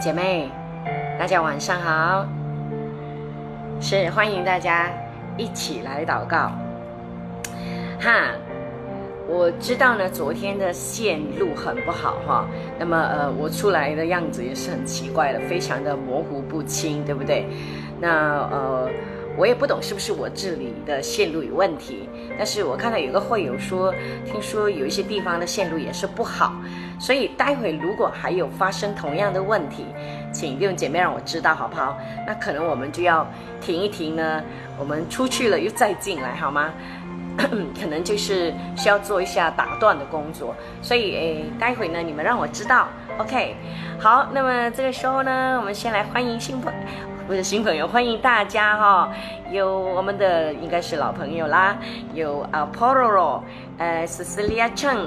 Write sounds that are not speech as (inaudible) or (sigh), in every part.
姐妹，大家晚上好，是欢迎大家一起来祷告。哈，我知道呢，昨天的线路很不好哈，那么呃，我出来的样子也是很奇怪的，非常的模糊不清，对不对？那呃。我也不懂是不是我这里的线路有问题，但是我看到有个会友说，听说有一些地方的线路也是不好，所以待会如果还有发生同样的问题，请弟兄姐妹让我知道好不好？那可能我们就要停一停呢，我们出去了又再进来好吗？(coughs) 可能就是需要做一下打断的工作，所以诶，待会呢你们让我知道，OK？好，那么这个时候呢，我们先来欢迎新朋。我的新朋友，欢迎大家哈！有我们的应该是老朋友啦，有啊 Poro，呃，Cecilia Cheng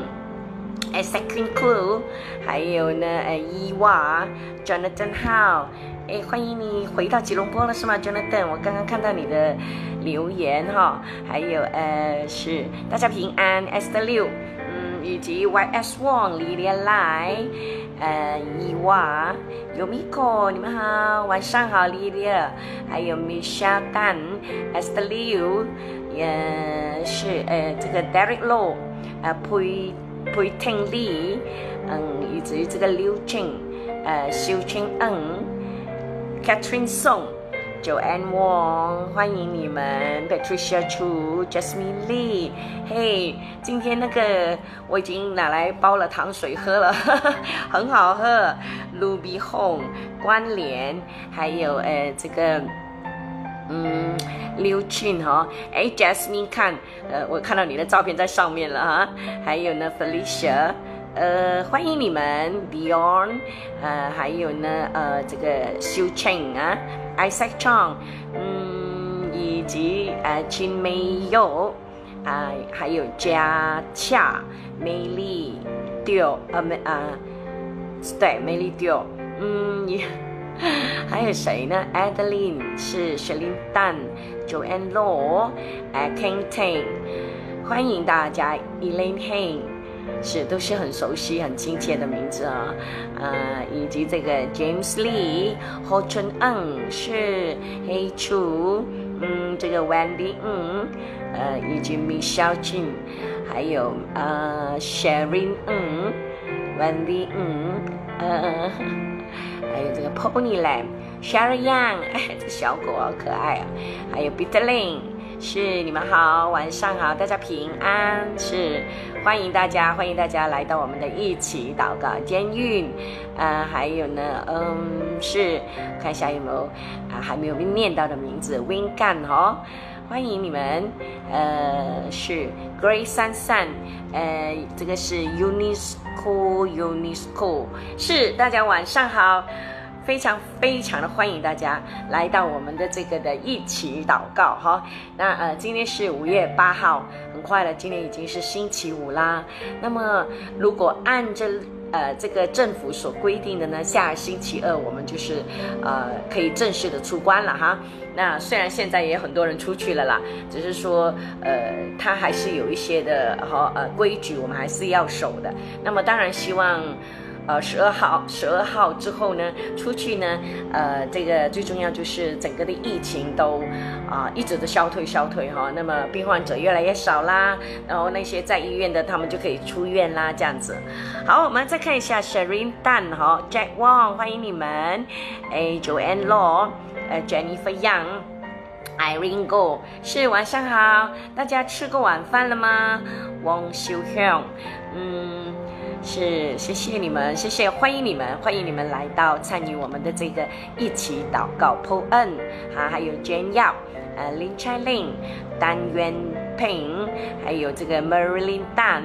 呃，Second Clue，还有呢，呃，伊娃，Jonathan How，哎，欢迎你回到吉隆坡了是吗，Jonathan？我刚刚看到你的留言哈，还有呃，是大家平安，Esther 六，嗯，以及 YS Wong，李连来。呃，伊娃，有 Miko，你们好，晚上好，Lilia，还有 Michelle Tan，Esther Liu，也是呃这个 Derek Low，呃裴裴廷丽，嗯，以及这个刘静，呃肖清恩，Catherine Song。Joanne Wong，欢迎你们，Patricia Chu，Jasmine Lee，嘿，今天那个我已经拿来煲了糖水喝了，很好喝。Ruby Home，关联，还有呃这个，嗯，刘俊哈，哎，Jasmine 看，呃，我看到你的照片在上面了哈，还有呢，Felicia。呃，欢迎你们，Beyond，呃，还有呢，呃，这个修 Cheng 啊，Isaac Chong，嗯，以及呃，金美佑，啊，还有佳恰，美丽丢，呃，美啊，对，美丽丢，嗯，也还有谁呢？Adeline 是 s h e l i n Dan，Joanne Law，呃，King Tang，欢迎大家，Elaine Heng。是，都是很熟悉、很亲切的名字啊，呃，以及这个 James Lee、何春恩是黑楚，嗯，这个 Wendy 嗯，呃，以及 Michelle Jin，还有呃 Sharon 嗯，Wendy 嗯，呃，还有这个 Pony Lamb、Sharon Young，哎，这小狗好可爱啊，还有 Peter Lin。是你们好，晚上好，大家平安。是欢迎大家，欢迎大家来到我们的一起祷告监狱。呃，还有呢，嗯，是看一下有没有啊还没有念到的名字，Wingan 哦，欢迎你们。呃，是 Grace 三三，呃，这个是 Unisco Unisco，是大家晚上好。非常非常的欢迎大家来到我们的这个的一起祷告哈。那呃，今天是五月八号，很快了，今天已经是星期五啦。那么如果按着呃这个政府所规定的呢，下星期二我们就是呃可以正式的出关了哈。那虽然现在也很多人出去了啦，只是说呃他还是有一些的哈呃规矩，我们还是要守的。那么当然希望。呃，十二号，十二号之后呢，出去呢，呃，这个最重要就是整个的疫情都啊一直的消退消退哈，那么病患者越来越少啦，然后那些在医院的他们就可以出院啦，这样子。好，我们再看一下 Sherin Dan 哈，Jack Wang 欢迎你们，哎，Joanne Law，呃，Jennifer Young，Irene Go，是晚上好，大家吃过晚饭了吗？王秀香，嗯。是，谢谢你们，谢谢，欢迎你们，欢迎你们来到参与我们的这个一起祷告。Po N，哈，还有 Jane Yao，呃，Lin Chai Lin，丹渊平，还有这个 Marilyn Dan，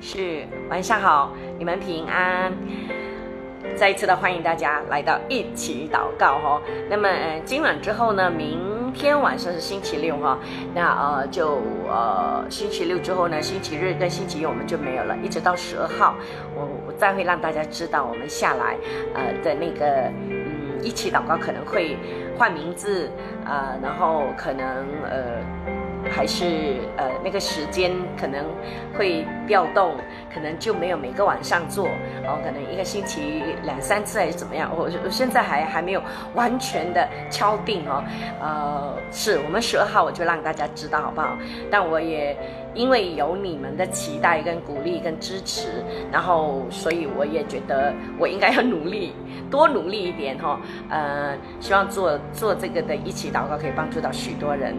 是晚上好，你们平安。再一次的欢迎大家来到一起祷告哈。那么呃，今晚之后呢，明天晚上是星期六哈。那呃就呃星期六之后呢，星期日跟星期一我们就没有了，一直到十二号，我我再会让大家知道我们下来呃的那个嗯一起祷告可能会换名字呃，然后可能呃。还是呃那个时间可能会调动，可能就没有每个晚上做，哦，可能一个星期两三次还是怎么样？我我现在还还没有完全的敲定哦，呃，是我们十二号我就让大家知道好不好？但我也。因为有你们的期待、跟鼓励、跟支持，然后所以我也觉得我应该要努力，多努力一点哈。呃，希望做做这个的一起祷告可以帮助到许多人。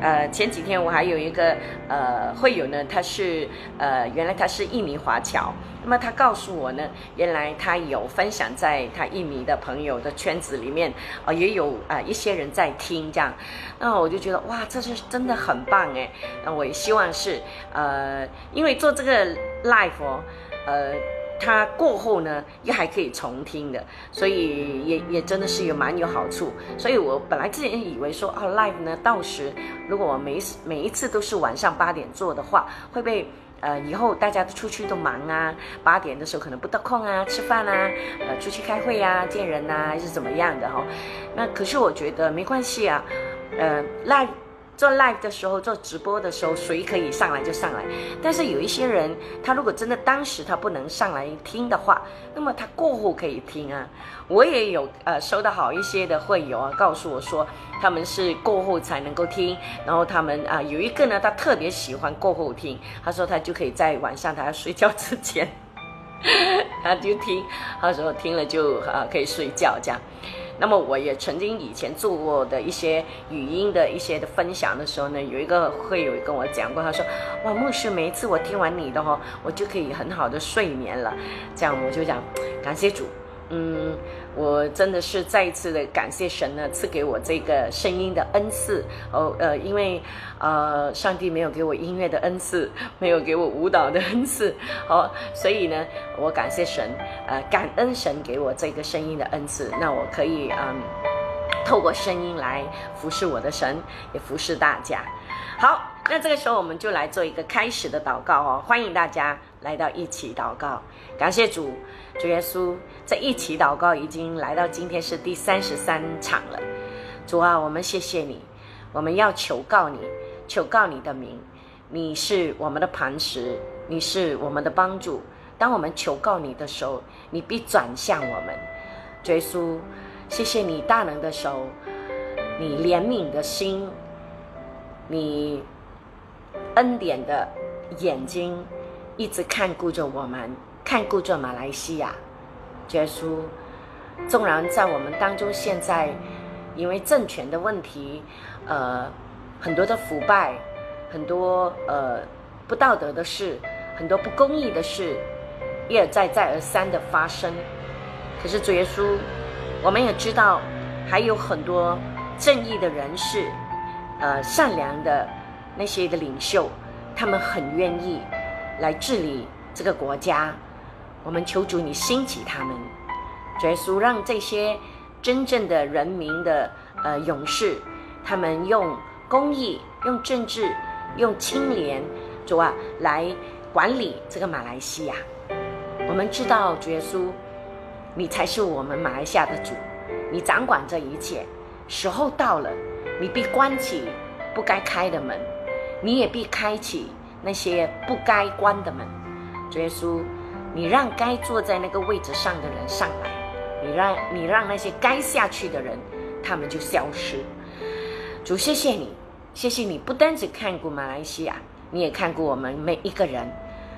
呃，前几天我还有一个呃会友呢，他是呃原来他是印尼华侨。那么他告诉我呢，原来他有分享在他印尼的朋友的圈子里面，啊，也有啊一些人在听这样，那我就觉得哇，这是真的很棒哎，那我也希望是呃，因为做这个 live 哦，呃，他过后呢又还可以重听的，所以也也真的是有蛮有好处，所以我本来之前以为说啊 live 呢，到时如果我每每一次都是晚上八点做的话，会被。呃，以后大家都出去都忙啊，八点的时候可能不得空啊，吃饭啊，呃，出去开会啊、见人呐，还是怎么样的哈。那可是我觉得没关系啊，呃那做 live 的时候，做直播的时候，谁可以上来就上来。但是有一些人，他如果真的当时他不能上来听的话，那么他过后可以听啊。我也有呃收到好一些的会友啊，告诉我说。他们是过后才能够听，然后他们啊有一个呢，他特别喜欢过后听，他说他就可以在晚上他要睡觉之前，(laughs) 他就听，他说听了就啊可以睡觉这样。那么我也曾经以前做过的一些语音的一些的分享的时候呢，有一个会友跟我讲过，他说哇牧师每一次我听完你的哦，我就可以很好的睡眠了，这样我就讲感谢主。嗯，我真的是再一次的感谢神呢，赐给我这个声音的恩赐哦。呃，因为呃，上帝没有给我音乐的恩赐，没有给我舞蹈的恩赐，哦，所以呢，我感谢神，呃，感恩神给我这个声音的恩赐，那我可以嗯，透过声音来服侍我的神，也服侍大家。好，那这个时候我们就来做一个开始的祷告哦，欢迎大家来到一起祷告，感谢主。主耶稣在一起祷告，已经来到今天是第三十三场了。主啊，我们谢谢你，我们要求告你，求告你的名。你是我们的磐石，你是我们的帮助。当我们求告你的时候，你必转向我们。主耶稣，谢谢你大能的手，你怜悯的心，你恩典的眼睛，一直看顾着我们。看顾着马来西亚，耶稣，纵然在我们当中，现在因为政权的问题，呃，很多的腐败，很多呃不道德的事，很多不公义的事，一而再再而三的发生。可是主耶稣，我们也知道，还有很多正义的人士，呃，善良的那些的领袖，他们很愿意来治理这个国家。我们求主，你兴起他们，耶稣让这些真正的人民的呃勇士，他们用公义、用政治、用清廉，主啊，来管理这个马来西亚。我们知道，主耶稣，你才是我们马来西亚的主，你掌管这一切。时候到了，你必关起不该开的门，你也必开启那些不该关的门，主耶稣。你让该坐在那个位置上的人上来，你让你让那些该下去的人，他们就消失。主，谢谢你，谢谢你不单只看顾马来西亚，你也看顾我们每一个人，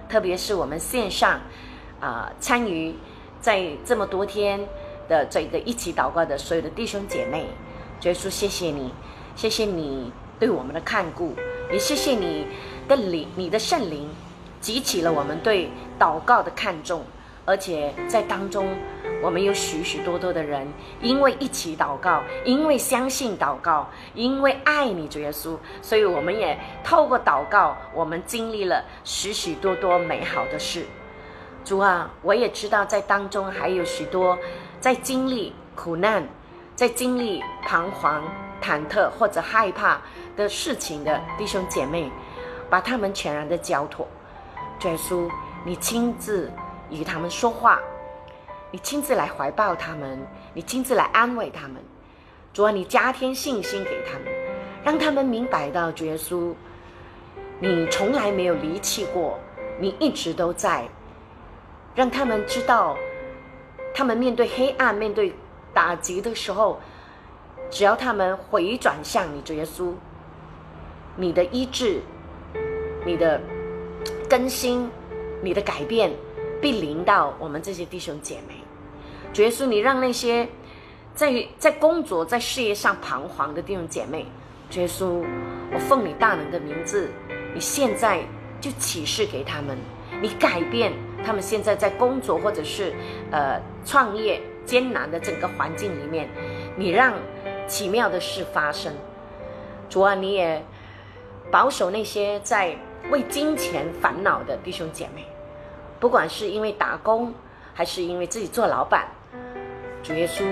特别是我们线上啊参与在这么多天的这个一起祷告的所有的弟兄姐妹。耶稣，谢谢你，谢谢你对我们的看顾，也谢谢你的灵，你的圣灵。激起了我们对祷告的看重，而且在当中，我们有许许多多的人，因为一起祷告，因为相信祷告，因为爱你主耶稣，所以我们也透过祷告，我们经历了许许多多美好的事。主啊，我也知道在当中还有许多在经历苦难、在经历彷徨、忐忑或者害怕的事情的弟兄姐妹，把他们全然的交托。耶稣，你亲自与他们说话，你亲自来怀抱他们，你亲自来安慰他们。主啊，你加添信心给他们，让他们明白到，耶稣，你从来没有离弃过，你一直都在，让他们知道，他们面对黑暗、面对打击的时候，只要他们回转向你，主耶稣，你的医治、你的更新、你的改变，必临到我们这些弟兄姐妹。主耶稣，你让那些在在工作、在事业上彷徨的弟兄姐妹，主耶稣，我奉你大能的名字。你现在就启示给他们，你改变他们现在在工作或者是呃创业艰难的整个环境里面，你让奇妙的事发生。主啊，你也保守那些在为金钱烦恼的弟兄姐妹，不管是因为打工还是因为自己做老板，主耶稣，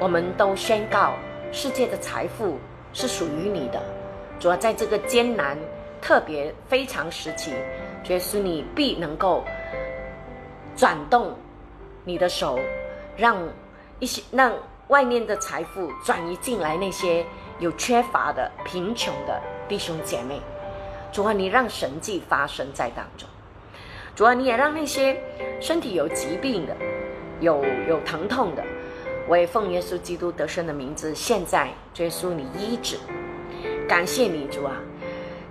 我们都宣告世界的财富是属于你的。主要在这个艰难。特别非常时期，主耶稣，你必能够转动你的手，让一些让外面的财富转移进来，那些有缺乏的、贫穷的弟兄姐妹。主啊，你让神迹发生在当中。主啊，你也让那些身体有疾病的、有有疼痛的，我也奉耶稣基督得胜的名字，现在耶稣你医治。感谢你，主啊。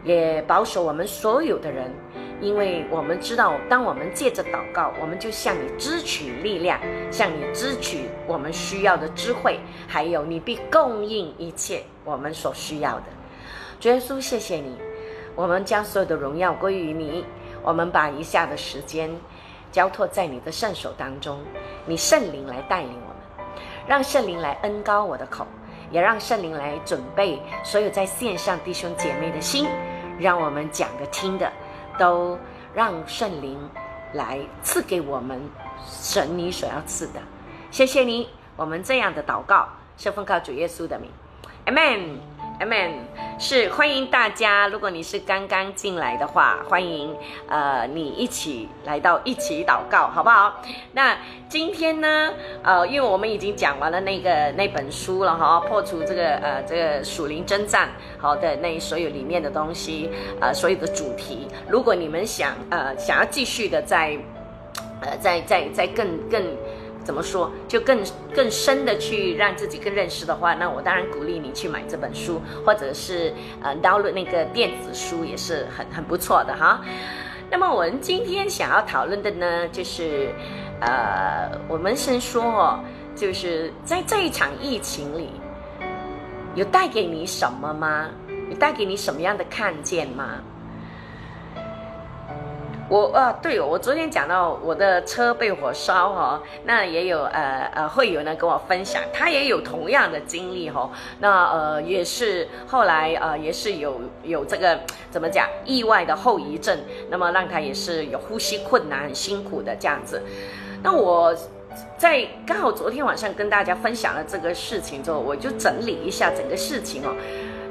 也保守我们所有的人，因为我们知道，当我们借着祷告，我们就向你支取力量，向你支取我们需要的智慧，还有你必供应一切我们所需要的。主耶稣，谢谢你，我们将所有的荣耀归于你。我们把余下的时间交托在你的圣手当中，你圣灵来带领我们，让圣灵来恩高我的口，也让圣灵来准备所有在线上弟兄姐妹的心。让我们讲的、听的，都让圣灵来赐给我们神你所要赐的。谢谢你，我们这样的祷告是奉靠主耶稣的名 mm。Amen，是欢迎大家。如果你是刚刚进来的话，欢迎呃你一起来到一起祷告，好不好？那今天呢，呃，因为我们已经讲完了那个那本书了哈，破除这个呃这个属灵征战好的那所有里面的东西，呃所有的主题。如果你们想呃想要继续的在呃在在在更更。怎么说？就更更深的去让自己更认识的话，那我当然鼓励你去买这本书，或者是呃 download 那个电子书也是很很不错的哈。那么我们今天想要讨论的呢，就是呃，我们先说哦，就是在这一场疫情里，有带给你什么吗？有带给你什么样的看见吗？我啊，对我昨天讲到我的车被火烧哈，那也有呃呃会有人跟我分享，他也有同样的经历哈，那呃也是后来呃也是有有这个怎么讲意外的后遗症，那么让他也是有呼吸困难、很辛苦的这样子。那我在刚好昨天晚上跟大家分享了这个事情之后，我就整理一下整个事情哦，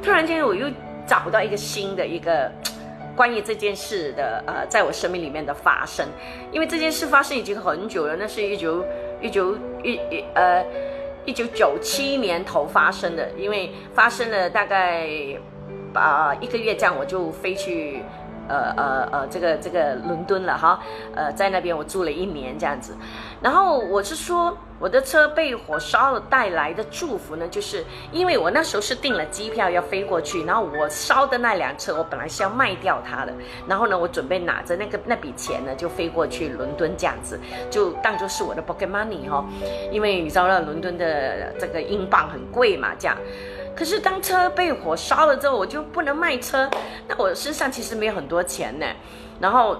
突然间我又找不到一个新的一个。关于这件事的呃，在我生命里面的发生，因为这件事发生已经很久了，那是一九一九一一呃一九九七年头发生的，因为发生了大概啊一个月这样，我就飞去。呃呃呃，这个这个伦敦了哈，呃，在那边我住了一年这样子，然后我是说我的车被火烧了带来的祝福呢，就是因为我那时候是订了机票要飞过去，然后我烧的那辆车我本来是要卖掉它的，然后呢我准备拿着那个那笔钱呢就飞过去伦敦这样子，就当做是我的 pocket money 哈，因为你知道那伦敦的这个英镑很贵嘛这样。可是当车被火烧了之后，我就不能卖车，那我身上其实没有很多钱呢。然后，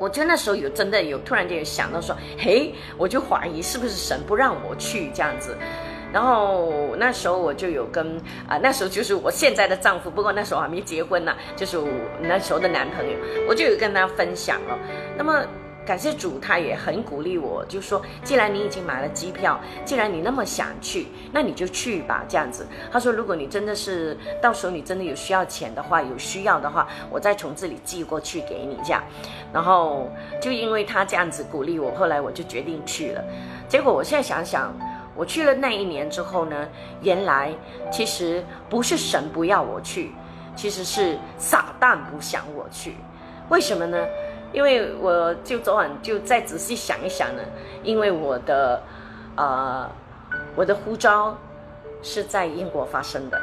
我就那时候有真的有突然间有想到说，嘿，我就怀疑是不是神不让我去这样子。然后那时候我就有跟啊，那时候就是我现在的丈夫，不过那时候还没结婚呢，就是我那时候的男朋友，我就有跟他分享了。那么。感谢主，他也很鼓励我，就说：既然你已经买了机票，既然你那么想去，那你就去吧。这样子，他说：如果你真的是到时候你真的有需要钱的话，有需要的话，我再从这里寄过去给你。这样，然后就因为他这样子鼓励我，后来我就决定去了。结果我现在想想，我去了那一年之后呢，原来其实不是神不要我去。其实是撒旦不想我去，为什么呢？因为我就昨晚就再仔细想一想呢，因为我的，呃，我的呼召是在英国发生的，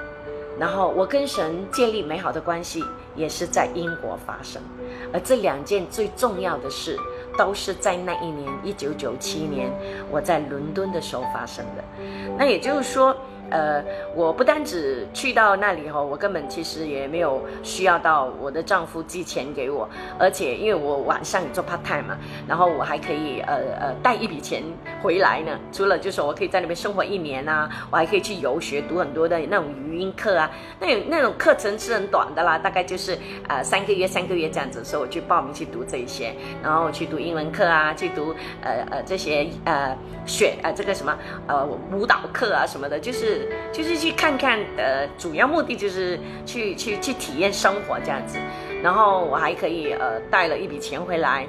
然后我跟神建立美好的关系也是在英国发生，而这两件最重要的事都是在那一年一九九七年我在伦敦的时候发生的，那也就是说。呃，我不单只去到那里哈，我根本其实也没有需要到我的丈夫寄钱给我，而且因为我晚上做 part time 嘛，然后我还可以呃呃带一笔钱回来呢。除了就是我可以在那边生活一年啊，我还可以去游学，读很多的那种语音课啊。那那种课程是很短的啦，大概就是呃三个月三个月这样子，所以我去报名去读这一些，然后去读英文课啊，去读呃呃这些呃选呃这个什么呃舞蹈课啊什么的，就是。就是去看看，呃，主要目的就是去去去体验生活这样子，然后我还可以呃带了一笔钱回来，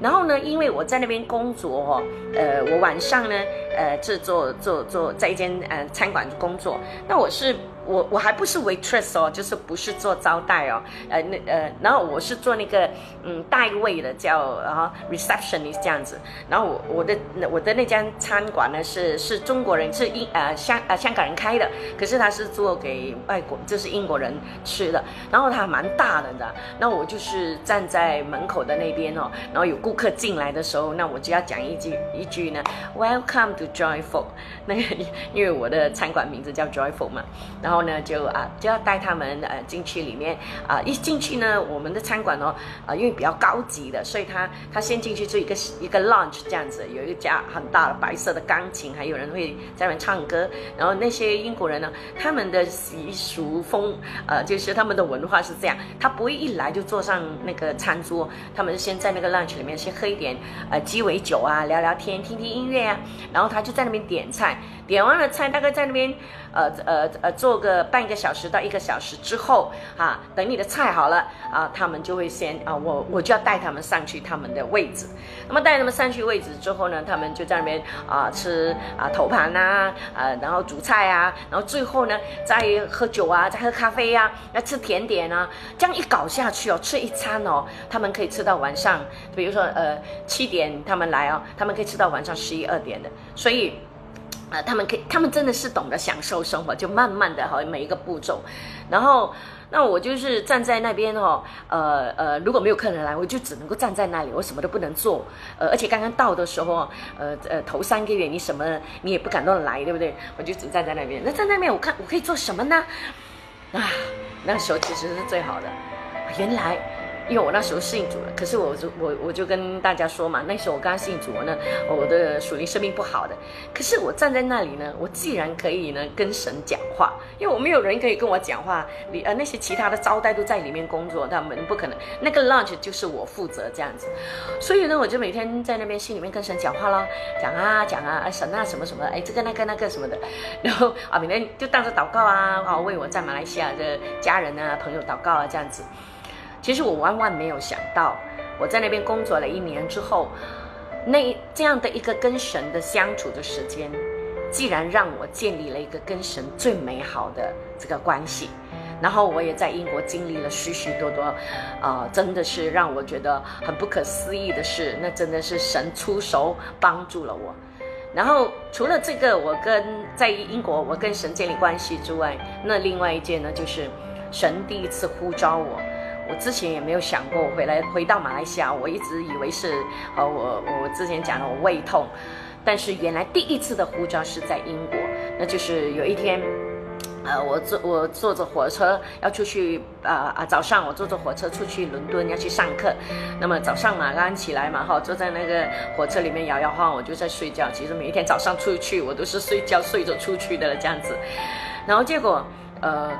然后呢，因为我在那边工作哦，呃，我晚上呢，呃，制作做做在一间呃餐馆工作，那我是。我我还不是 waitress 哦，就是不是做招待哦，呃那呃，然后我是做那个嗯代位的，叫然后 receptionist 这样子。然后我我的我的那家餐馆呢是是中国人，是英呃香呃香港人开的，可是他是做给外国，就是英国人吃的。然后他蛮大的，你知道？那我就是站在门口的那边哦，然后有顾客进来的时候，那我就要讲一句一句呢，Welcome to Joyful。那个因为我的餐馆名字叫 Joyful 嘛，然后。然后呢，就啊就要带他们呃进去里面啊，一进去呢，我们的餐馆哦啊，因为比较高级的，所以他他先进去做一个一个 lunch 这样子，有一家很大的白色的钢琴，还有人会在那边唱歌。然后那些英国人呢，他们的习俗风呃，就是他们的文化是这样，他不会一来就坐上那个餐桌，他们先在那个 lunch 里面先喝一点呃鸡尾酒啊，聊聊天，听听音乐啊，然后他就在那边点菜，点完了菜大概在那边呃呃呃做个。半个小时到一个小时之后，啊，等你的菜好了，啊，他们就会先啊，我我就要带他们上去他们的位置。那么带他们上去位置之后呢，他们就在那边啊吃啊头盘呐，啊，然后煮菜啊，然后最后呢再喝酒啊，再喝咖啡呀，要吃甜点啊，这样一搞下去哦，吃一餐哦，他们可以吃到晚上，比如说呃七点他们来哦，他们可以吃到晚上十一二点的，所以。啊，他们可以，他们真的是懂得享受生活，就慢慢的哈，每一个步骤，然后那我就是站在那边哈，呃呃，如果没有客人来，我就只能够站在那里，我什么都不能做，呃，而且刚刚到的时候，呃呃，头三个月你什么你也不敢乱来，对不对？我就只站在那边，那在那边我看我可以做什么呢？啊，那时候其实是最好的，原来。因为我那时候信主了，可是我就我我就跟大家说嘛，那时候我刚信主呢，我的属灵生命不好的，可是我站在那里呢，我既然可以呢跟神讲话，因为我没有人可以跟我讲话，你呃那些其他的招待都在里面工作，他们不可能，那个 lunch 就是我负责这样子，所以呢，我就每天在那边心里面跟神讲话咯，讲啊讲啊，神啊什么什么，哎这个那个那个什么的，(laughs) 然后啊每天就当着祷告啊，啊为我在马来西亚的家人啊朋友祷告啊这样子。其实我万万没有想到，我在那边工作了一年之后，那这样的一个跟神的相处的时间，既然让我建立了一个跟神最美好的这个关系，然后我也在英国经历了许许多多，啊，真的是让我觉得很不可思议的事。那真的是神出手帮助了我。然后除了这个，我跟在英国我跟神建立关系之外，那另外一件呢，就是神第一次呼召我。我之前也没有想过回来回到马来西亚，我一直以为是呃我我之前讲了我胃痛，但是原来第一次的呼召是在英国，那就是有一天，呃我坐我坐着火车要出去啊啊早上我坐着火车出去伦敦要去上课，那么早上嘛刚刚起来嘛哈坐在那个火车里面摇摇晃我就在睡觉，其实每一天早上出去我都是睡觉睡着出去的了这样子，然后结果呃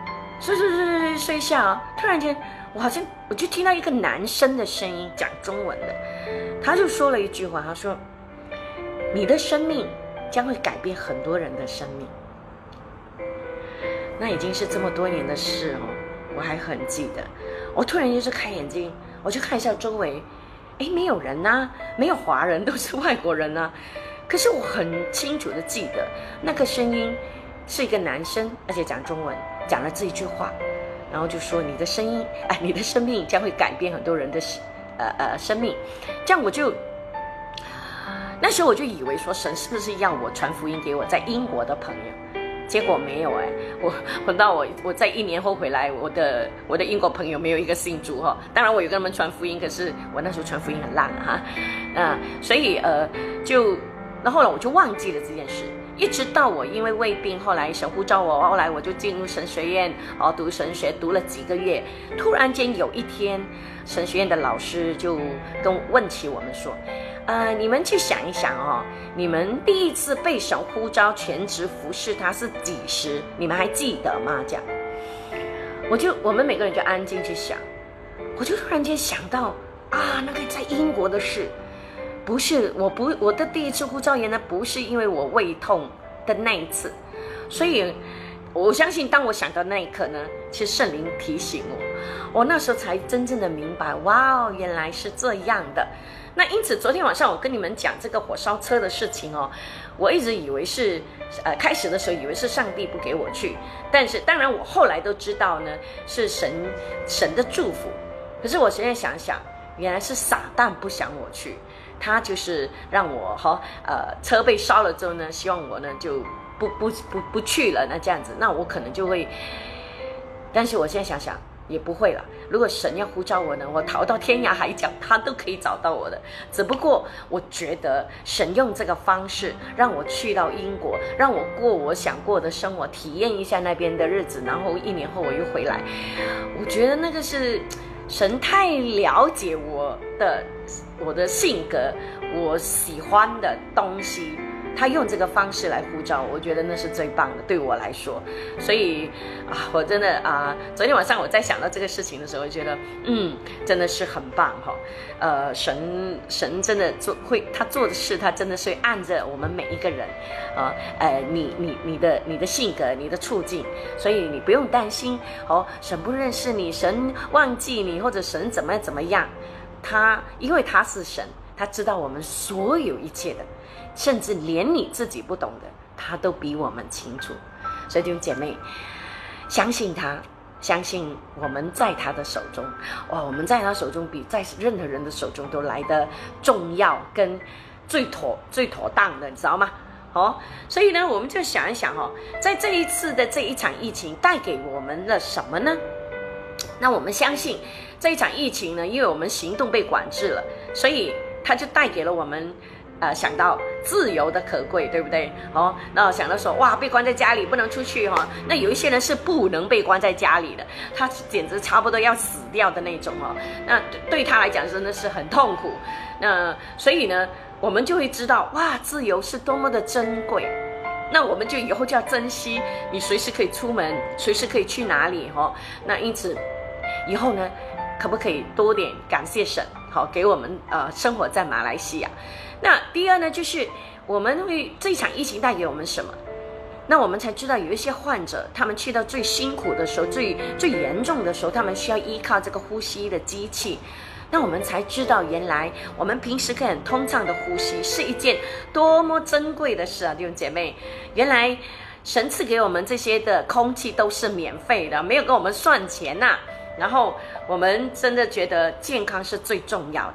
睡睡睡睡睡一下，突然间。我好像我就听到一个男生的声音讲中文的，他就说了一句话，他说：“你的生命将会改变很多人的生命。”那已经是这么多年的事哦，我还很记得。我突然就是开眼睛，我就看一下周围，哎，没有人呐，没有华人，都是外国人呐。可是我很清楚的记得，那个声音是一个男生，而且讲中文，讲了这一句话。然后就说你的声音，(laughs) 哎，你的生命将会改变很多人的，呃呃生命。这样我就那时候我就以为说神是不是要我传福音给我在英国的朋友？结果没有哎，(laughs) 我等到我我在一年后回来，我的我的英国朋友没有一个信主哈。当然我有跟他们传福音，可是我那时候传福音很烂哈，嗯，所以呃就那后来我就忘记了这件事。一直到我因为胃病，后来神呼召我，后来我就进入神学院哦，读神学，读了几个月。突然间有一天，神学院的老师就跟问起我们说：“呃，你们去想一想哦，你们第一次被神呼召全职服侍他是几时？你们还记得吗？”这样，我就我们每个人就安静去想。我就突然间想到啊，那个在英国的事。不是，我不，我的第一次呼召言呢，不是因为我胃痛的那一次，所以我相信，当我想到那一刻呢，其实圣灵提醒我，我那时候才真正的明白，哇哦，原来是这样的。那因此，昨天晚上我跟你们讲这个火烧车的事情哦，我一直以为是，呃，开始的时候以为是上帝不给我去，但是当然我后来都知道呢，是神神的祝福。可是我现在想想，原来是撒旦不想我去。他就是让我哈呃车被烧了之后呢，希望我呢就不不不不去了。那这样子，那我可能就会。但是我现在想想也不会了。如果神要呼召我呢，我逃到天涯海角，他都可以找到我的。只不过我觉得神用这个方式让我去到英国，让我过我想过的生活，体验一下那边的日子，然后一年后我又回来。我觉得那个是神太了解我的。我的性格，我喜欢的东西，他用这个方式来呼召，我觉得那是最棒的，对我来说。所以啊，我真的啊，昨天晚上我在想到这个事情的时候，觉得嗯，真的是很棒哈。呃，神神真的做会，他做的事，他真的是按着我们每一个人啊，呃，你你你的你的性格，你的处境，所以你不用担心哦，神不认识你，神忘记你，或者神怎么怎么样。他因为他是神，他知道我们所有一切的，甚至连你自己不懂的，他都比我们清楚。所以弟兄姐妹，相信他，相信我们在他的手中。哇，我们在他手中比在任何人的手中都来的重要，跟最妥、最妥当的，你知道吗？哦，所以呢，我们就想一想哦，在这一次的这一场疫情带给我们了什么呢？那我们相信。这一场疫情呢，因为我们行动被管制了，所以它就带给了我们，呃，想到自由的可贵，对不对？哦，那想到说，哇，被关在家里不能出去哈，那有一些人是不能被关在家里的，他简直差不多要死掉的那种哦。那对他来讲真的是很痛苦。那所以呢，我们就会知道，哇，自由是多么的珍贵。那我们就以后就要珍惜，你随时可以出门，随时可以去哪里哈。那因此，以后呢？可不可以多点感谢神？好，给我们呃生活在马来西亚。那第二呢，就是我们会这场疫情带给我们什么？那我们才知道有一些患者，他们去到最辛苦的时候、最最严重的时候，他们需要依靠这个呼吸的机器。那我们才知道，原来我们平时可以很通畅的呼吸是一件多么珍贵的事啊，弟兄姐妹。原来神赐给我们这些的空气都是免费的，没有跟我们算钱呐。然后我们真的觉得健康是最重要的。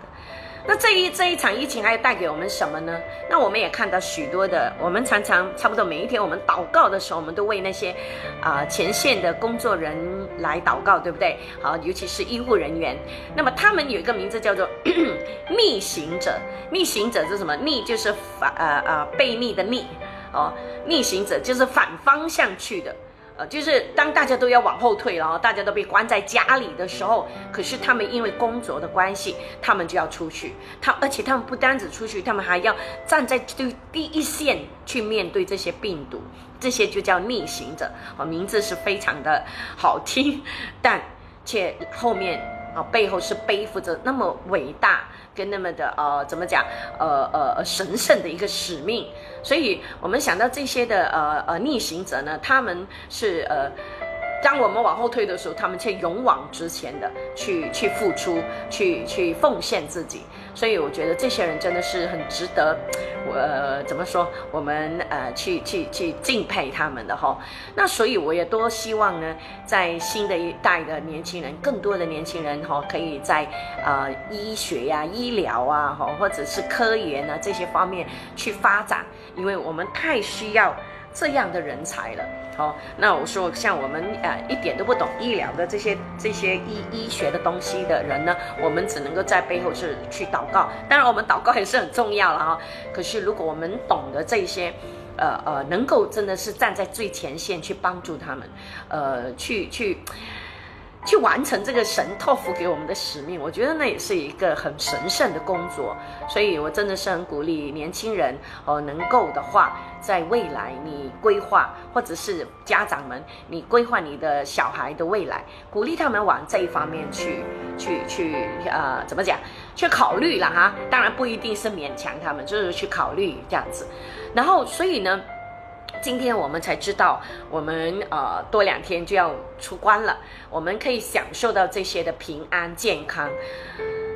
那这一这一场疫情还带给我们什么呢？那我们也看到许多的，我们常常差不多每一天我们祷告的时候，我们都为那些啊前线的工作人来祷告，对不对？好，尤其是医护人员。那么他们有一个名字叫做 (coughs) 逆行者，逆行者是什么？逆就是反呃呃背逆的逆哦，逆行者就是反方向去的。呃，就是当大家都要往后退了，大家都被关在家里的时候，可是他们因为工作的关系，他们就要出去。他而且他们不单只出去，他们还要站在最第一线去面对这些病毒，这些就叫逆行者。哦，名字是非常的好听，但却后面啊背后是背负着那么伟大跟那么的呃怎么讲呃呃神圣的一个使命。所以，我们想到这些的呃呃逆行者呢，他们是呃，当我们往后退的时候，他们却勇往直前的去去付出，去去奉献自己。所以我觉得这些人真的是很值得，我怎么说，我们呃去去去敬佩他们的哈。那所以我也多希望呢，在新的一代的年轻人，更多的年轻人哈，可以在呃医学呀、医疗啊哈，或者是科研啊这些方面去发展，因为我们太需要这样的人才了。好，那我说像我们呃一点都不懂医疗的这些这些医医学的东西的人呢，我们只能够在背后是去祷告。当然，我们祷告也是很重要了哈。可是如果我们懂得这些，呃呃，能够真的是站在最前线去帮助他们，呃，去去。去完成这个神托付给我们的使命，我觉得那也是一个很神圣的工作，所以我真的是很鼓励年轻人哦，能够的话，在未来你规划，或者是家长们你规划你的小孩的未来，鼓励他们往这一方面去 (laughs) 去去呃，怎么讲？去考虑了哈，当然不一定是勉强他们，就是去考虑这样子，然后所以呢。今天我们才知道，我们呃多两天就要出关了，我们可以享受到这些的平安健康，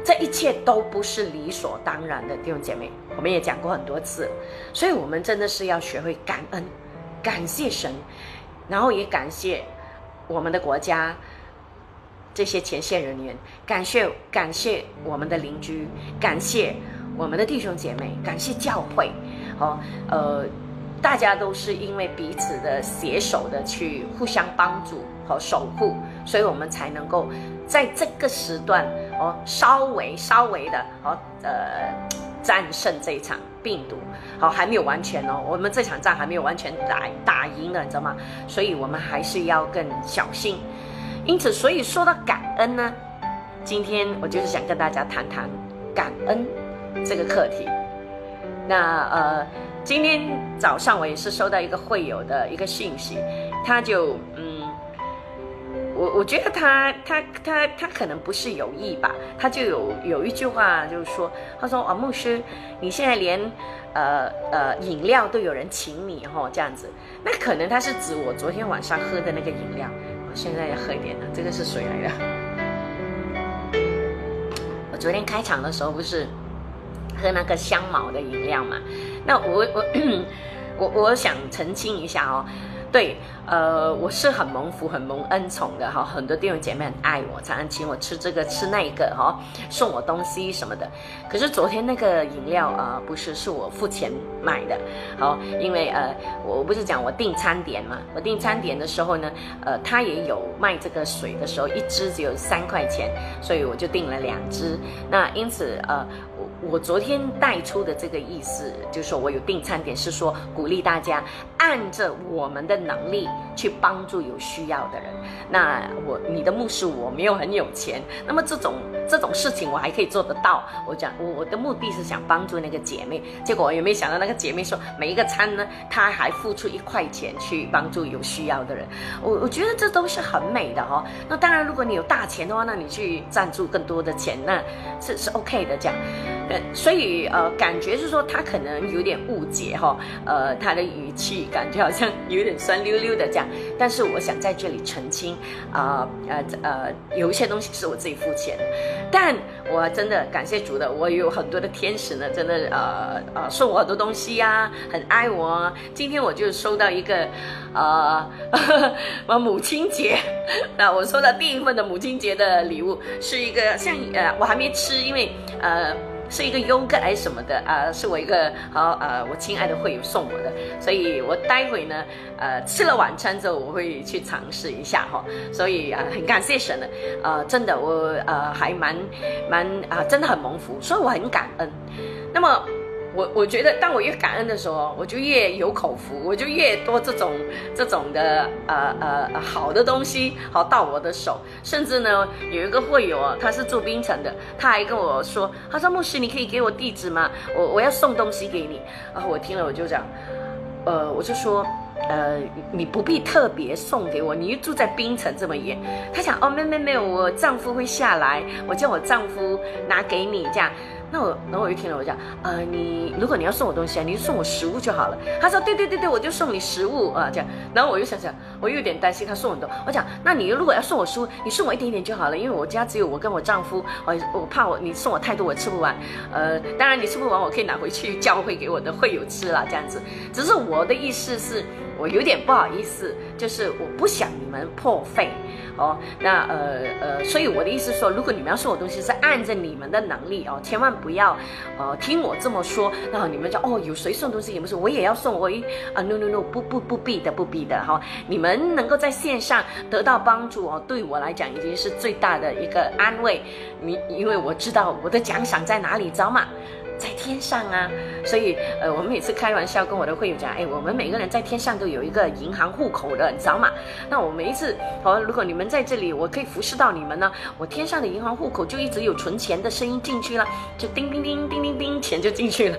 这一切都不是理所当然的，弟兄姐妹，我们也讲过很多次，所以我们真的是要学会感恩，感谢神，然后也感谢我们的国家这些前线人员，感谢感谢我们的邻居，感谢我们的弟兄姐妹，感谢教会，哦，呃。大家都是因为彼此的携手的去互相帮助和守护，所以我们才能够在这个时段哦，稍微稍微的哦呃战胜这一场病毒，好还没有完全哦，我们这场仗还没有完全打打赢了，你知道吗？所以我们还是要更小心。因此，所以说到感恩呢，今天我就是想跟大家谈谈感恩这个课题。那呃。今天早上我也是收到一个会友的一个信息，他就嗯，我我觉得他他他他可能不是有意吧，他就有有一句话就是说，他说啊牧师，你现在连呃呃饮料都有人请你哈这样子，那可能他是指我昨天晚上喝的那个饮料，我现在要喝一点了，这个是水来的。我昨天开场的时候不是喝那个香茅的饮料嘛？那我我 (coughs) 我我想澄清一下哦，对，呃，我是很蒙福、很蒙恩宠的哈，很多弟兄姐妹很爱我，常常请我吃这个吃那个哈，送我东西什么的。可是昨天那个饮料啊，不是是我付钱买的，好，因为呃，我不是讲我订餐点嘛，我订餐点的时候呢，呃，他也有卖这个水的时候，一支只有三块钱，所以我就订了两支。那因此呃。我昨天带出的这个意思，就是说我有订餐点，是说鼓励大家按着我们的能力去帮助有需要的人。那我你的牧师我没有很有钱，那么这种这种事情我还可以做得到。我讲我我的目的是想帮助那个姐妹，结果也没想到那个姐妹说每一个餐呢，她还付出一块钱去帮助有需要的人。我我觉得这都是很美的哈。那当然，如果你有大钱的话，那你去赞助更多的钱，那是是 OK 的这样。呃所以呃，感觉是说他可能有点误解哈，呃，他的语气感觉好像有点酸溜溜的这样。但是我想在这里澄清啊，呃呃，有一些东西是我自己付钱，但我真的感谢主的，我有很多的天使呢，真的呃呃送我很多东西呀，很爱我。今天我就收到一个呃，(laughs) 我母亲节，那我收到第一份的母亲节的礼物是一个像呃，我还没吃，因为呃。是一个优格还是什么的啊？是我一个好呃，我亲爱的会友送我的，所以我待会呢，呃，吃了晚餐之后我会去尝试一下哈。所以啊，很感谢神的，呃，真的我呃还蛮蛮啊，真的很蒙福，所以我很感恩。那么。我我觉得，当我越感恩的时候，我就越有口福，我就越多这种这种的呃呃好的东西好到我的手。甚至呢，有一个会友啊，他是住槟城的，他还跟我说，他说牧师，你可以给我地址吗？我我要送东西给你。然后我听了我就讲，呃，我就说，呃，你不必特别送给我，你又住在冰城这么远。他想，哦，没没没有，我丈夫会下来，我叫我丈夫拿给你这样。那我，然后我就听了，我讲，呃，你如果你要送我东西啊，你就送我食物就好了。他说，对对对对，我就送你食物啊，这样。然后我又想想，我又有点担心他送很多。我讲，那你如果要送我书，你送我一点点就好了，因为我家只有我跟我丈夫，我我怕我你送我太多我吃不完。呃，当然你吃不完，我可以拿回去教会给我的会友吃了，这样子。只是我的意思是。我有点不好意思，就是我不想你们破费，哦，那呃呃，所以我的意思说，如果你们要送我东西，是按着你们的能力哦，千万不要，呃，听我这么说，然后你们就哦，有谁送东西，你们说我也要送，我一啊，no no no，不不不必的，不必的，哈，你们能够在线上得到帮助哦，对我来讲已经是最大的一个安慰，你因为我知道我的奖赏在哪里，知道吗？在天上啊，所以呃，我们每次开玩笑跟我的会友讲，哎，我们每个人在天上都有一个银行户口的，你知道吗？那我每一次，好，如果你们在这里，我可以服侍到你们呢，我天上的银行户口就一直有存钱的声音进去了，就叮叮叮叮叮叮，钱就进去了。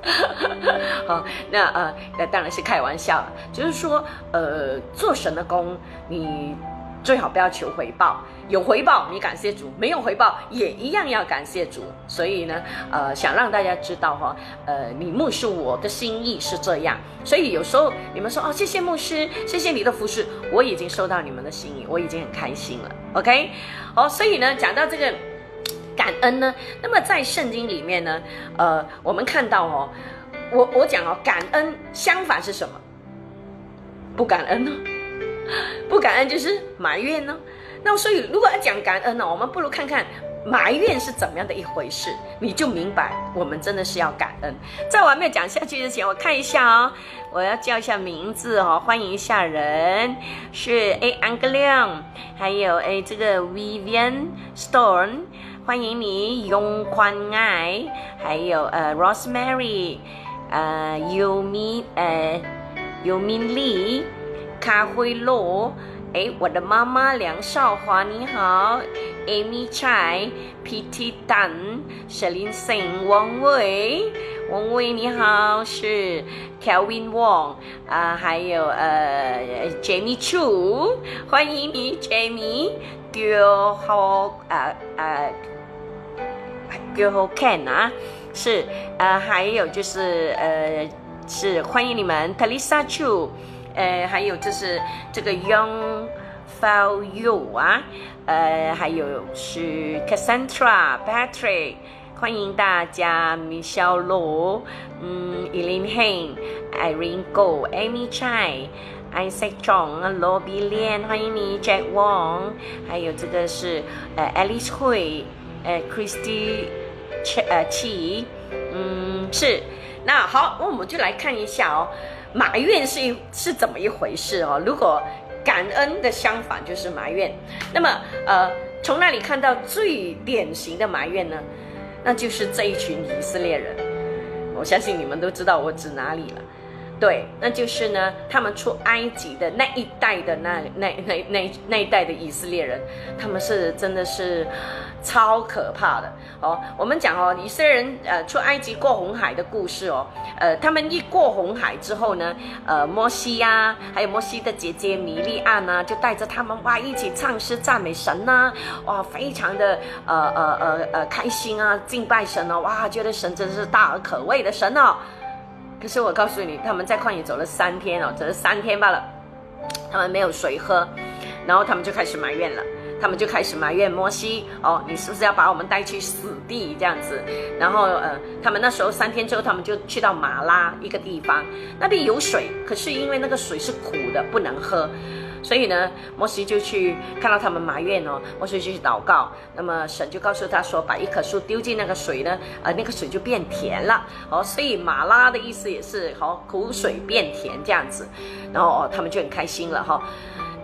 (laughs) 好，那呃，那当然是开玩笑了，就是说，呃，做神的工，你。最好不要求回报，有回报你感谢主，没有回报也一样要感谢主。所以呢，呃，想让大家知道哈，呃，你牧师我的心意是这样。所以有时候你们说哦，谢谢牧师，谢谢你的服侍，我已经收到你们的心意，我已经很开心了。OK，好，所以呢，讲到这个感恩呢，那么在圣经里面呢，呃，我们看到哦，我我讲哦，感恩相反是什么？不感恩呢？(laughs) 不感恩就是埋怨呢，那所以如果要讲感恩呢，我们不如看看埋怨是怎么样的一回事，你就明白我们真的是要感恩。在我还没有讲下去之前，我看一下哦，我要叫一下名字哦，欢迎一下人，是 A Angela，还有 A 这个 Vivian Stone，欢迎你永宽爱，还有呃 Rosemary，呃 Yumi，呃 Yumi Lee。卡灰罗，哎，我的妈妈梁少华你好，Amy Chai、PT Dan、Shelin Sing、王伟，王伟你好，是 Kelvin Wong 啊，还有呃 Jamie Chu，欢迎你 Jamie，叫好啊啊，叫好 Ken 啊，是呃还有就是呃是欢迎你们 Talisa Chu。呃，还有就是这个 Young For You 啊，呃，还有是 Cassandra Patrick，欢迎大家，Michelle 罗，嗯，Eileen Hein，Irene Go，Amy Chai，Isaac Chong，罗比莲，欢迎你，Jack Wong，还有这个是呃 Alice Hui，呃 Christy 呃 Chi，嗯，是，那好，那我们就来看一下哦。埋怨是一是怎么一回事哦？如果感恩的相反就是埋怨，那么呃，从那里看到最典型的埋怨呢？那就是这一群以色列人。我相信你们都知道我指哪里了。对，那就是呢，他们出埃及的那一代的那那那那那一代的以色列人，他们是真的是超可怕的哦。我们讲哦，以色列人呃出埃及过红海的故事哦，呃，他们一过红海之后呢，呃，摩西呀，还有摩西的姐姐米利亚呢，就带着他们哇一起唱诗赞美神呐，哇，非常的呃呃呃呃开心啊，敬拜神哦，哇，觉得神真是大而可畏的神哦。可是我告诉你，他们在旷野走了三天哦，走了三天罢了，他们没有水喝，然后他们就开始埋怨了，他们就开始埋怨摩西哦，你是不是要把我们带去死地这样子？然后呃，他们那时候三天之后，他们就去到马拉一个地方，那边有水，可是因为那个水是苦的，不能喝。所以呢，摩西就去看到他们埋怨哦，摩西就去祷告。那么神就告诉他说，把一棵树丢进那个水呢，呃，那个水就变甜了。哦，所以马拉的意思也是好苦水变甜这样子。然后哦，他们就很开心了哈。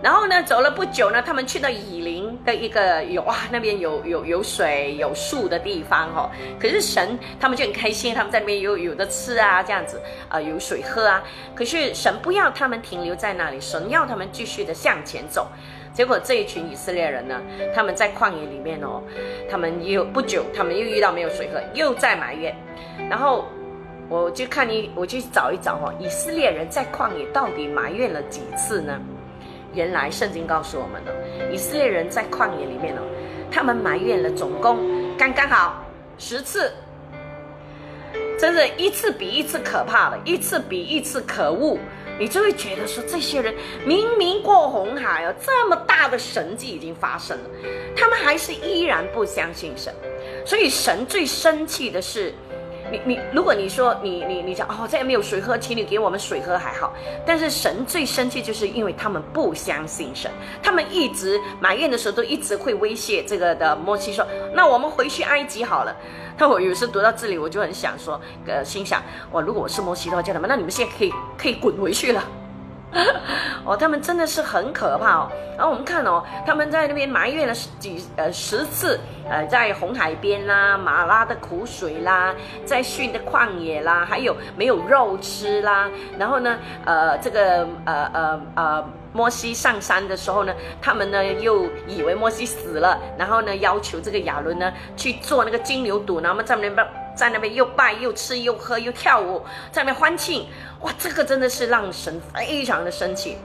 然后呢，走了不久呢，他们去到以林的一个有哇，那边有有有水有树的地方哦。可是神他们就很开心，他们在那边有有的吃啊，这样子啊，有水喝啊。可是神不要他们停留在那里，神要他们继续的向前走。结果这一群以色列人呢，他们在旷野里面哦，他们又不久，他们又遇到没有水喝，又在埋怨。然后我就看你，我去找一找哈，以色列人在旷野到底埋怨了几次呢？原来圣经告诉我们了，以色列人在旷野里面哦，他们埋怨了总共刚刚好十次，真的，一次比一次可怕了，一次比一次可恶。你就会觉得说，这些人明明过红海哦，这么大的神迹已经发生了，他们还是依然不相信神。所以神最生气的是。你你，如果你说你你你讲哦，再也没有水喝，请你给我们水喝还好。但是神最生气，就是因为他们不相信神，他们一直埋怨的时候，都一直会威胁这个的摩西说：“那我们回去埃及好了。”那我有时读到这里，我就很想说，呃，心想：我，如果我是摩西的话，叫他们，那你们现在可以可以滚回去了。(laughs) 哦，他们真的是很可怕哦。然后我们看哦，他们在那边埋怨了几呃十次，呃，在红海边啦，马拉的苦水啦，在逊的旷野啦，还有没有肉吃啦。然后呢，呃，这个呃呃呃，摩西上山的时候呢，他们呢又以为摩西死了，然后呢要求这个亚伦呢去做那个金牛犊，然后在那边在那边又拜又吃又喝又跳舞，在那边欢庆。哇，这个真的是让神非常的生气。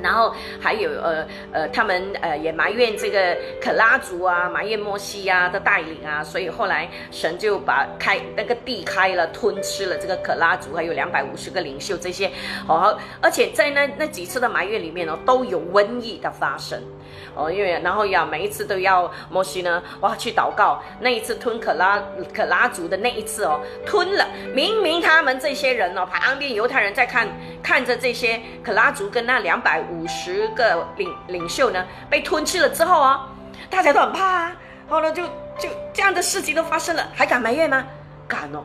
然后还有呃呃，他们呃也埋怨这个可拉族啊，埋怨摩西啊的带领啊，所以后来神就把开那个地开了，吞吃了这个可拉族，还有两百五十个领袖这些，哦，而且在那那几次的埋怨里面呢，都有瘟疫的发生。哦，因为然后要每一次都要摩西呢，哇去祷告。那一次吞可拉可拉族的那一次哦，吞了。明明他们这些人哦，旁边犹太人在看看着这些可拉族跟那两百五十个领领袖呢被吞吃了之后哦，大家都很怕啊。后来就就这样的事情都发生了，还敢埋怨吗？敢哦。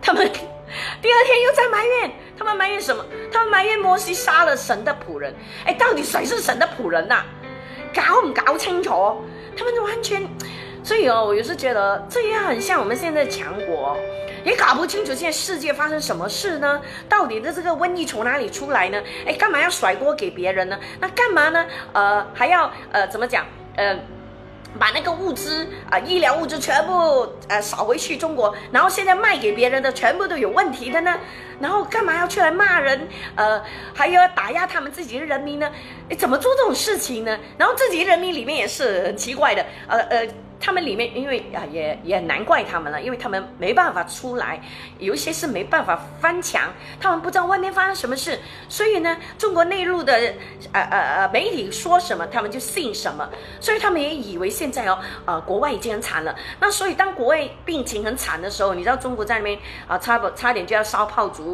他们 (laughs) 第二天又在埋怨，他们埋怨什么？他们埋怨摩西杀了神的仆人。哎，到底谁是神的仆人呐？搞不搞清楚？他们完全，所以哦，我有时觉得这也很像我们现在强国，也搞不清楚现在世界发生什么事呢？到底的这个瘟疫从哪里出来呢？哎，干嘛要甩锅给别人呢？那干嘛呢？呃，还要呃怎么讲？呃。把那个物资啊，医疗物资全部呃扫回去中国，然后现在卖给别人的全部都有问题的呢，然后干嘛要去来骂人？呃，还要打压他们自己的人民呢？你怎么做这种事情呢？然后自己人民里面也是很奇怪的，呃呃。他们里面，因为啊，也也难怪他们了，因为他们没办法出来，有一些是没办法翻墙，他们不知道外面发生什么事，所以呢，中国内陆的呃呃呃媒体说什么，他们就信什么，所以他们也以为现在哦，呃，国外已经很惨了。那所以当国外病情很惨的时候，你知道中国在那边啊，差不差点就要烧炮竹。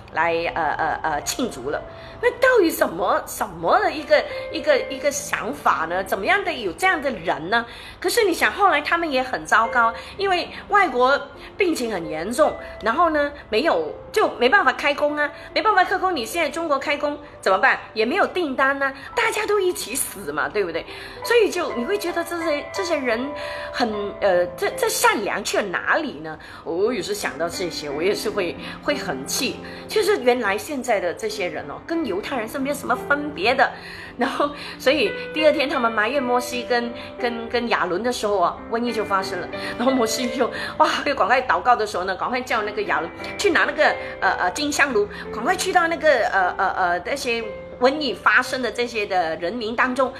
来呃呃呃庆祝了，那到底什么什么的一个一个一个想法呢？怎么样的有这样的人呢？可是你想，后来他们也很糟糕，因为外国病情很严重，然后呢没有就没办法开工啊，没办法开工。你现在中国开工怎么办？也没有订单呢，大家都一起死嘛，对不对？所以就你会觉得这些这些人很呃，这这善良去了哪里呢？我有时想到这些，我也是会会很气，就。就是原来现在的这些人哦，跟犹太人是没有什么分别的。然后，所以第二天他们埋怨摩西跟跟跟亚伦的时候啊，瘟疫就发生了。然后摩西就哇，就赶快祷告的时候呢，赶快叫那个亚伦去拿那个呃呃金香炉，赶快去到那个呃呃呃那些瘟疫发生的这些的人民当中。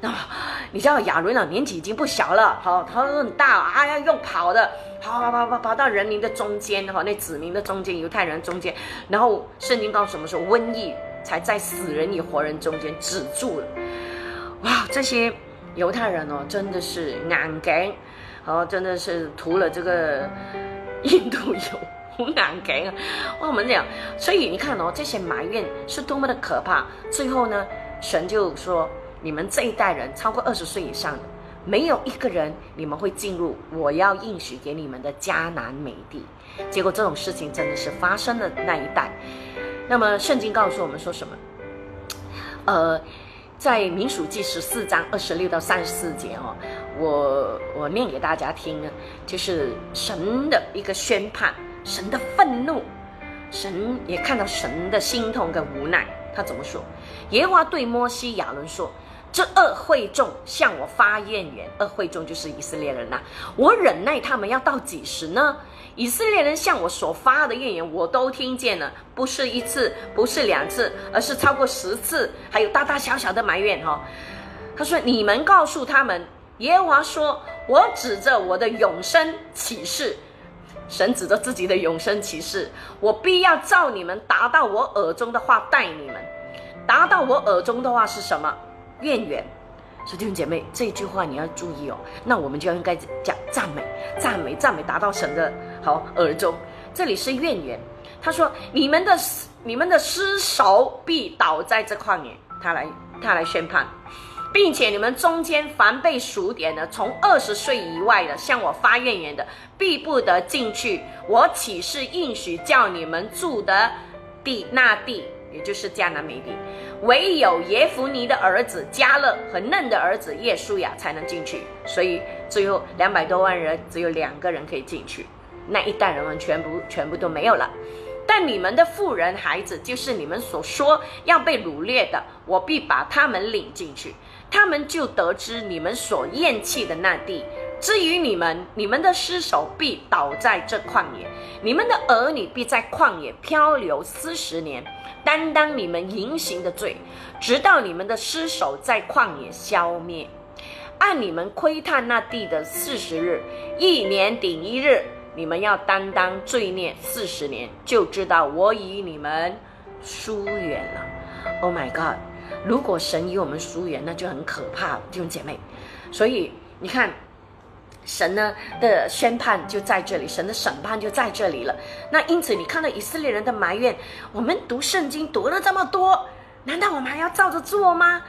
那你知道亚伦啊，年纪已经不小了，好，他很大啊，要用跑的。跑跑跑跑跑到人民的中间哈，那子民的中间，犹太人中间，然后圣经告诉我们说，瘟疫才在死人与活人中间止住了。哇，这些犹太人哦，真的是难干，哦，真的是涂了这个印度油，(laughs) 难干啊！我们讲，所以你看哦，这些埋怨是多么的可怕。最后呢，神就说，你们这一代人超过二十岁以上的。没有一个人，你们会进入我要应许给你们的迦南美地。结果这种事情真的是发生了那一代。那么圣经告诉我们说什么？呃，在民数记十四章二十六到三十四节哦，我我念给大家听呢，就是神的一个宣判，神的愤怒，神也看到神的心痛跟无奈。他怎么说？耶和华对摩西亚伦说。这二会众向我发怨言，二会众就是以色列人呐。我忍耐他们要到几时呢？以色列人向我所发的怨言，我都听见了，不是一次，不是两次，而是超过十次，还有大大小小的埋怨哈。他说：“你们告诉他们，耶和华说，我指着我的永生起誓，神指着自己的永生启示，我必要照你们达到我耳中的话待你们。达到我耳中的话是什么？怨缘。所以弟兄姐妹，这句话你要注意哦。那我们就应该讲赞美，赞美，赞美，达到神的好耳中。这里是怨缘。他说：你们的你们的尸首必倒在这旷野。他来，他来宣判。并且你们中间凡被数点的，从二十岁以外的，向我发怨言的，必不得进去。我岂是应许叫你们住的地那地，也就是迦南美地，唯有耶夫尼的儿子加勒和嫩的儿子叶舒雅才能进去。所以最后两百多万人，只有两个人可以进去，那一代人们全部全部都没有了。但你们的妇人孩子，就是你们所说要被掳掠的，我必把他们领进去。他们就得知你们所厌弃的那地。至于你们，你们的尸首必倒在这旷野，你们的儿女必在旷野漂流四十年，担当你们淫行的罪，直到你们的尸首在旷野消灭。按你们窥探那地的四十日，一年顶一日，你们要担当罪孽四十年，就知道我与你们疏远了。Oh my God！如果神与我们疏远，那就很可怕，弟兄姐妹。所以你看，神呢的宣判就在这里，神的审判就在这里了。那因此，你看到以色列人的埋怨，我们读圣经读了这么多，难道我们还要照着做吗？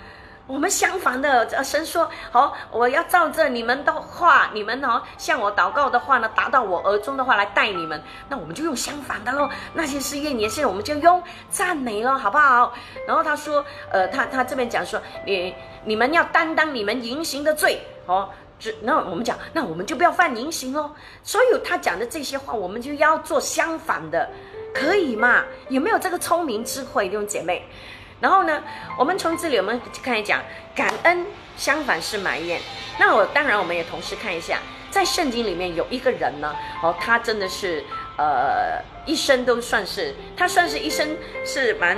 我们相反的，神说好，我要照着你们的话，你们哦向我祷告的话呢，达到我耳中的话来带你们，那我们就用相反的喽。那些是怨言，现在我们就用赞美喽，好不好？然后他说，呃，他他这边讲说，你你们要担当你们言行的罪，哦，只那我们讲，那我们就不要犯淫行喽。所有他讲的这些话，我们就要做相反的，可以吗？有没有这个聪明智慧，弟兄姐妹？然后呢，我们从这里我们开始讲感恩，相反是埋怨。那我当然我们也同时看一下，在圣经里面有一个人呢，哦，他真的是呃一生都算是他算是一生是蛮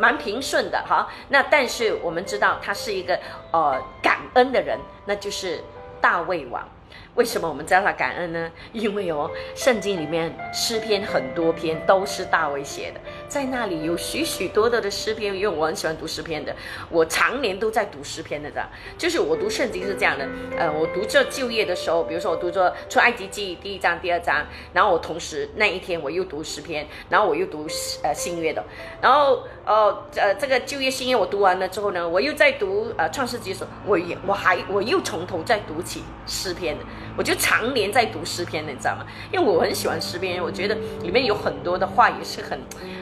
蛮平顺的哈。那但是我们知道他是一个呃感恩的人，那就是大胃王。为什么我们知道他感恩呢？因为哦，圣经里面诗篇很多篇都是大卫写的，在那里有许许多多的诗篇。因为我很喜欢读诗篇的，我常年都在读诗篇的。这样，就是我读圣经是这样的。呃，我读这就业的时候，比如说我读这出埃及记第一章、第二章，然后我同时那一天我又读诗篇，然后我又读呃新约的，然后哦呃这个就业新约我读完了之后呢，我又在读呃创世纪时，我也我还我又从头再读起诗篇我就常年在读诗篇，你知道吗？因为我很喜欢诗篇，我觉得里面有很多的话也是很、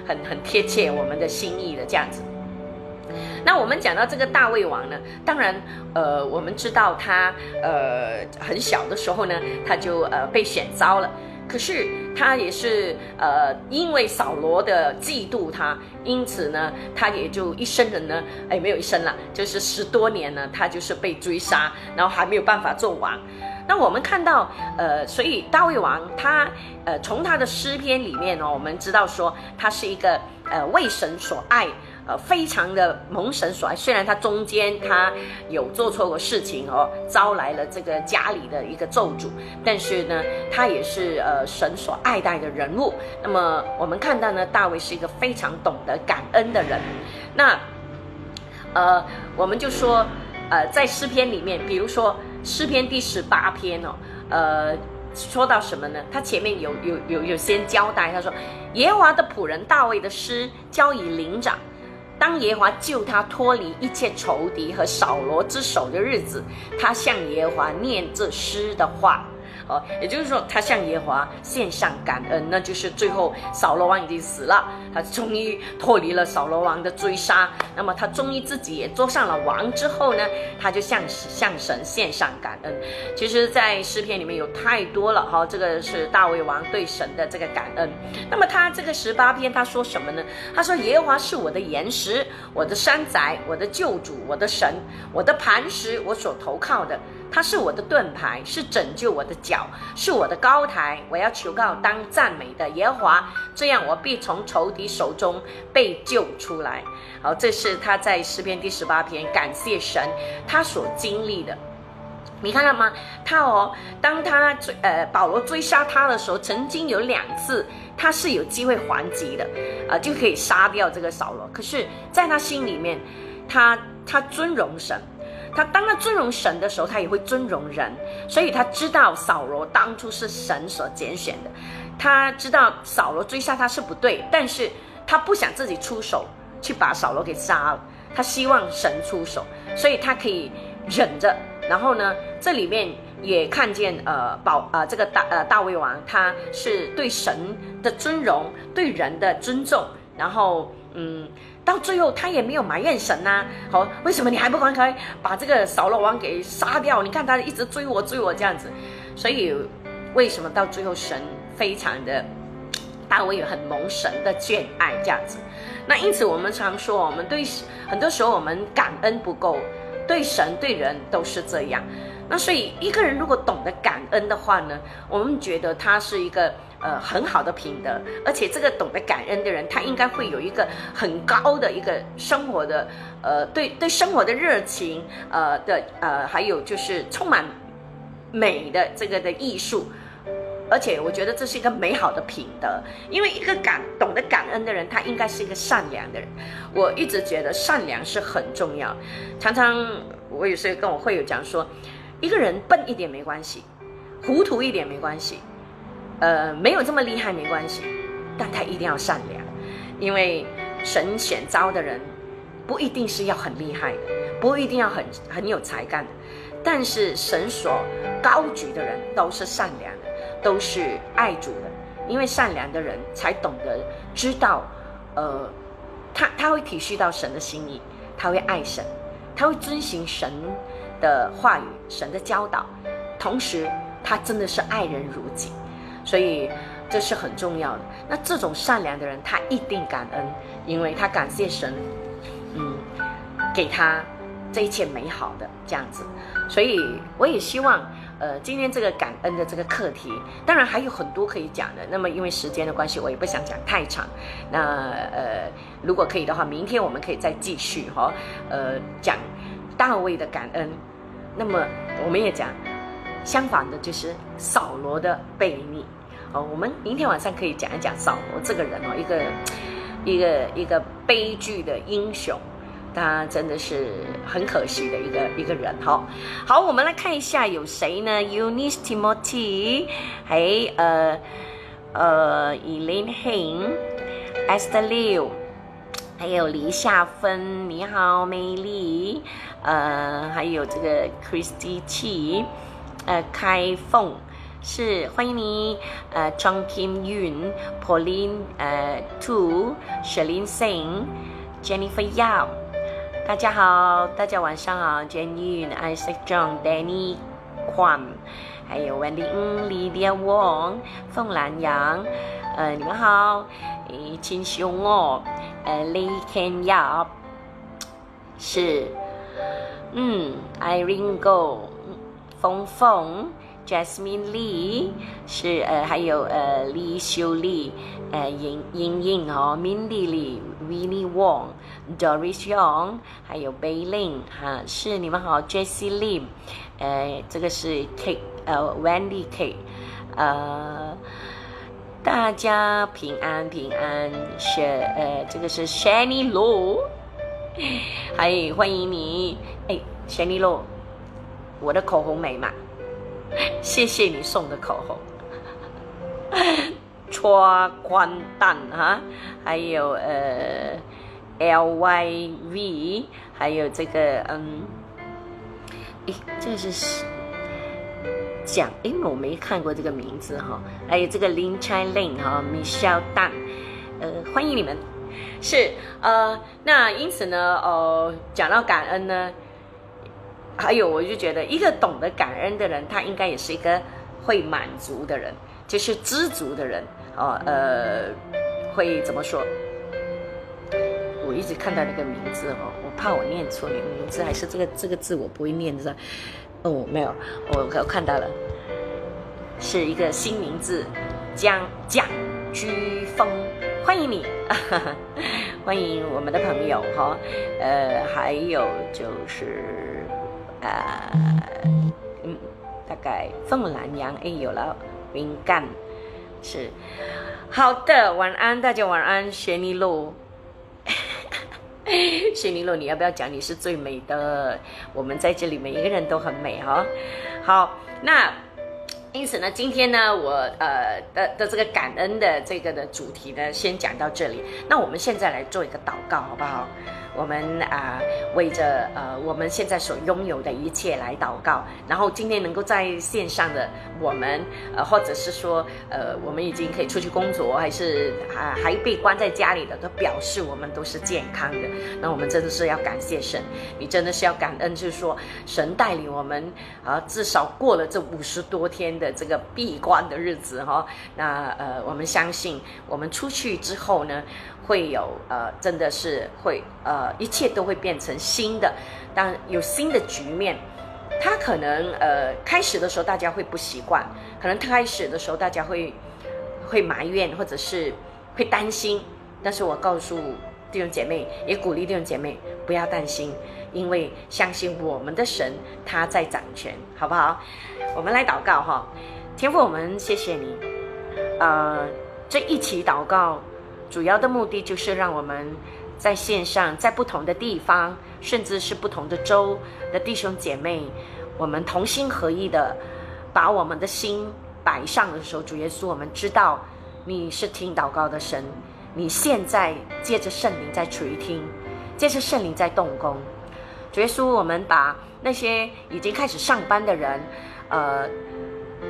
很、很贴切我们的心意的这样子。那我们讲到这个大卫王呢，当然，呃，我们知道他呃很小的时候呢，他就呃被选召了。可是他也是呃因为扫罗的嫉妒他，因此呢，他也就一生人呢，哎，没有一生了，就是十多年呢，他就是被追杀，然后还没有办法做王。那我们看到，呃，所以大卫王他，呃，从他的诗篇里面呢，我们知道说他是一个呃为神所爱，呃，非常的蒙神所爱。虽然他中间他有做错过事情哦，招来了这个家里的一个咒诅，但是呢，他也是呃神所爱戴的人物。那么我们看到呢，大卫是一个非常懂得感恩的人。那，呃，我们就说，呃，在诗篇里面，比如说。诗篇第十八篇哦，呃，说到什么呢？他前面有有有有先交代，他说耶和华的仆人大卫的诗交以灵长，当耶和华救他脱离一切仇敌和扫罗之手的日子，他向耶和华念这诗的话。哦，也就是说，他向耶和华献上感恩，那就是最后扫罗王已经死了，他终于脱离了扫罗王的追杀，那么他终于自己也做上了王之后呢，他就向向神献上感恩。其实，在诗篇里面有太多了哈，这个是大卫王对神的这个感恩。那么他这个十八篇他说什么呢？他说耶和华是我的岩石，我的山寨，我的救主，我的神，我的磐石，我所投靠的。他是我的盾牌，是拯救我的脚，是我的高台。我要求告当赞美的耶和华，这样我必从仇敌手中被救出来。好，这是他在诗篇第十八篇感谢神他所经历的。你看到吗？他哦，当他追呃保罗追杀他的时候，曾经有两次他是有机会还击的，啊，就可以杀掉这个扫罗。可是，在他心里面，他他尊荣神，他当他尊荣神的时候，他也会尊荣人，所以他知道扫罗当初是神所拣选的，他知道扫罗追杀他是不对，但是他不想自己出手去把扫罗给杀了，他希望神出手，所以他可以忍着。然后呢，这里面也看见呃，保呃这个大呃大卫王，他是对神的尊荣，对人的尊重。然后嗯，到最后他也没有埋怨神呐。好，为什么你还不赶快把这个扫罗王给杀掉？你看他一直追我追我这样子。所以为什么到最后神非常的大卫很蒙神的眷爱这样子？那因此我们常说，我们对很多时候我们感恩不够。对神对人都是这样，那所以一个人如果懂得感恩的话呢，我们觉得他是一个呃很好的品德，而且这个懂得感恩的人，他应该会有一个很高的一个生活的呃对对生活的热情呃的呃还有就是充满美的这个的艺术。而且我觉得这是一个美好的品德，因为一个感懂得感恩的人，他应该是一个善良的人。我一直觉得善良是很重要。常常我有时候跟我会友讲说，一个人笨一点没关系，糊涂一点没关系，呃，没有这么厉害没关系，但他一定要善良，因为神选招的人不一定是要很厉害的，不一定要很很有才干的，但是神所高举的人都是善良的。都是爱主的，因为善良的人才懂得知道，呃，他他会体恤到神的心意，他会爱神，他会遵循神的话语、神的教导，同时他真的是爱人如己，所以这是很重要的。那这种善良的人，他一定感恩，因为他感谢神，嗯，给他这一切美好的这样子，所以我也希望。呃，今天这个感恩的这个课题，当然还有很多可以讲的。那么因为时间的关系，我也不想讲太长。那呃，如果可以的话，明天我们可以再继续哈，呃，讲大卫的感恩。那么我们也讲相反的，就是扫罗的悖逆。哦，我们明天晚上可以讲一讲扫罗这个人哦，一个一个一个悲剧的英雄。他真的是很可惜的一个一个人哈。好，我们来看一下有谁呢？Eunice Timothy，还呃呃 Elaine Hing，Esther Liu，还有李夏芬，你好，美丽。呃，还有这个 Christy Chi，呃，开凤是欢迎你。呃，Chong Kim Yun，Pauline，呃，Two，Shalin Singh，Jennifer Yao。大家好，大家晚上好，Jane Isaac John Danny Kwan，还有 Wendy Ng Lydia Wong 凤兰阳，呃，你们好，诶，金雄哦，呃，Lee Ken Yap 是，嗯，Irene Go，峰峰，Jasmine Lee 是呃，还有呃，李秀丽，呃，莹莹莹哦，Mindy Lee Winnie Wong。Doris Young，还有 Bailing 哈，是你们好，Jesse Lim，呃，这个是 K，呃，Wendy K，呃，大家平安平安，是呃，这个是 Shani Low，嗨，欢迎你，哎咸利露我的口红美吗？谢谢你送的口红，(laughs) 戳宽蛋哈，还有呃。L Y V，还有这个嗯，诶，这个是讲，诶，我没看过这个名字哈。还有这个 Lin Chai Lin 哈，Michelle Dan，呃，欢迎你们。是呃，那因此呢，呃，讲到感恩呢，还有我就觉得，一个懂得感恩的人，他应该也是一个会满足的人，就是知足的人哦。呃，会怎么说？我一直看到那个名字哦，我怕我念错你的名字，还是这个这个字我不会念，是吧？哦，没有，我我看到了，是一个新名字，江蒋居峰，欢迎你，(laughs) 欢迎我们的朋友哈，呃，还有就是呃嗯，大概凤兰阳，哎，有了云干，是好的，晚安，大家晚安，雪尼路。雪尼路，你要不要讲你是最美的？我们在这里每一个人都很美哈。好，那因此呢，今天呢，我呃的的这个感恩的这个的主题呢，先讲到这里。那我们现在来做一个祷告，好不好？我们啊，为着呃我们现在所拥有的一切来祷告。然后今天能够在线上的我们，呃，或者是说呃我们已经可以出去工作，还是啊还被关在家里的，都表示我们都是健康的。那我们真的是要感谢神，你真的是要感恩，就是说神带领我们啊，至少过了这五十多天的这个闭关的日子哈。那呃，我们相信我们出去之后呢。会有呃，真的是会呃，一切都会变成新的。当有新的局面，它可能呃，开始的时候大家会不习惯，可能开始的时候大家会会埋怨，或者是会担心。但是我告诉弟兄姐妹，也鼓励弟兄姐妹不要担心，因为相信我们的神他在掌权，好不好？我们来祷告哈，天父，我们谢谢你，呃，这一起祷告。主要的目的就是让我们在线上，在不同的地方，甚至是不同的州的弟兄姐妹，我们同心合意的把我们的心摆上的时候，主耶稣，我们知道你是听祷告的神，你现在借着圣灵在垂听，借着圣灵在动工。主耶稣，我们把那些已经开始上班的人，呃，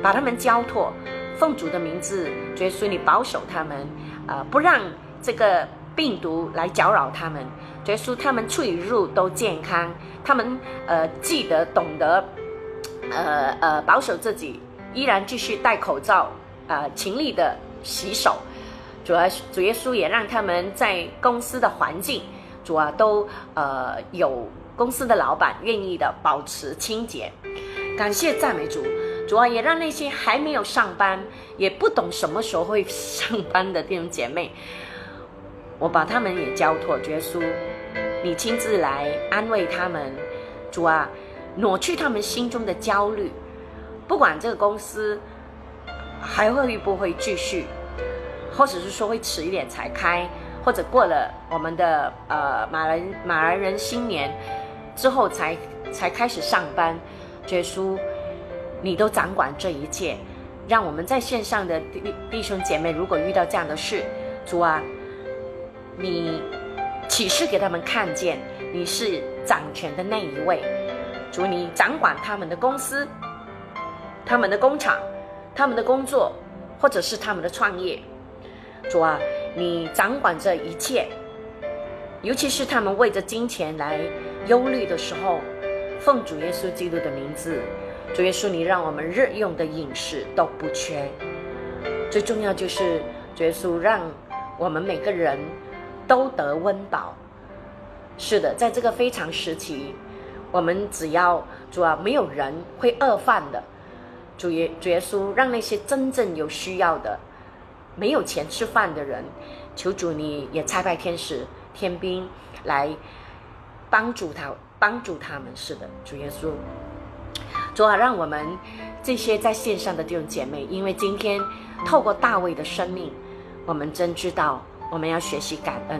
把他们交托，奉主的名字，主耶稣，你保守他们。呃，不让这个病毒来搅扰他们，耶稣他们出与入都健康，他们呃记得懂得，呃呃保守自己，依然继续戴口罩，呃勤力的洗手，主要主耶稣也让他们在公司的环境，主啊都呃有公司的老板愿意的保持清洁，感谢赞美主。主要也让那些还没有上班，也不懂什么时候会上班的弟兄姐妹，我把他们也交托耶稣，你亲自来安慰他们。主啊，抹去他们心中的焦虑，不管这个公司还会不会继续，或者是说会迟一点才开，或者过了我们的呃马来马来人新年之后才才开始上班，耶稣。你都掌管这一切，让我们在线上的弟弟兄姐妹，如果遇到这样的事，主啊，你启示给他们看见，你是掌权的那一位，主你掌管他们的公司、他们的工厂、他们的工作，或者是他们的创业，主啊，你掌管这一切，尤其是他们为着金钱来忧虑的时候，奉主耶稣基督的名字。主耶稣，你让我们日用的饮食都不缺。最重要就是主耶稣让我们每个人都得温饱。是的，在这个非常时期，我们只要主啊，没有人会饿饭的。主耶主耶稣，让那些真正有需要的、没有钱吃饭的人，求主你也差派天使天兵来帮助他，帮助他们。是的，主耶稣。主啊，让我们这些在线上的弟兄姐妹，因为今天透过大卫的生命，我们真知道我们要学习感恩。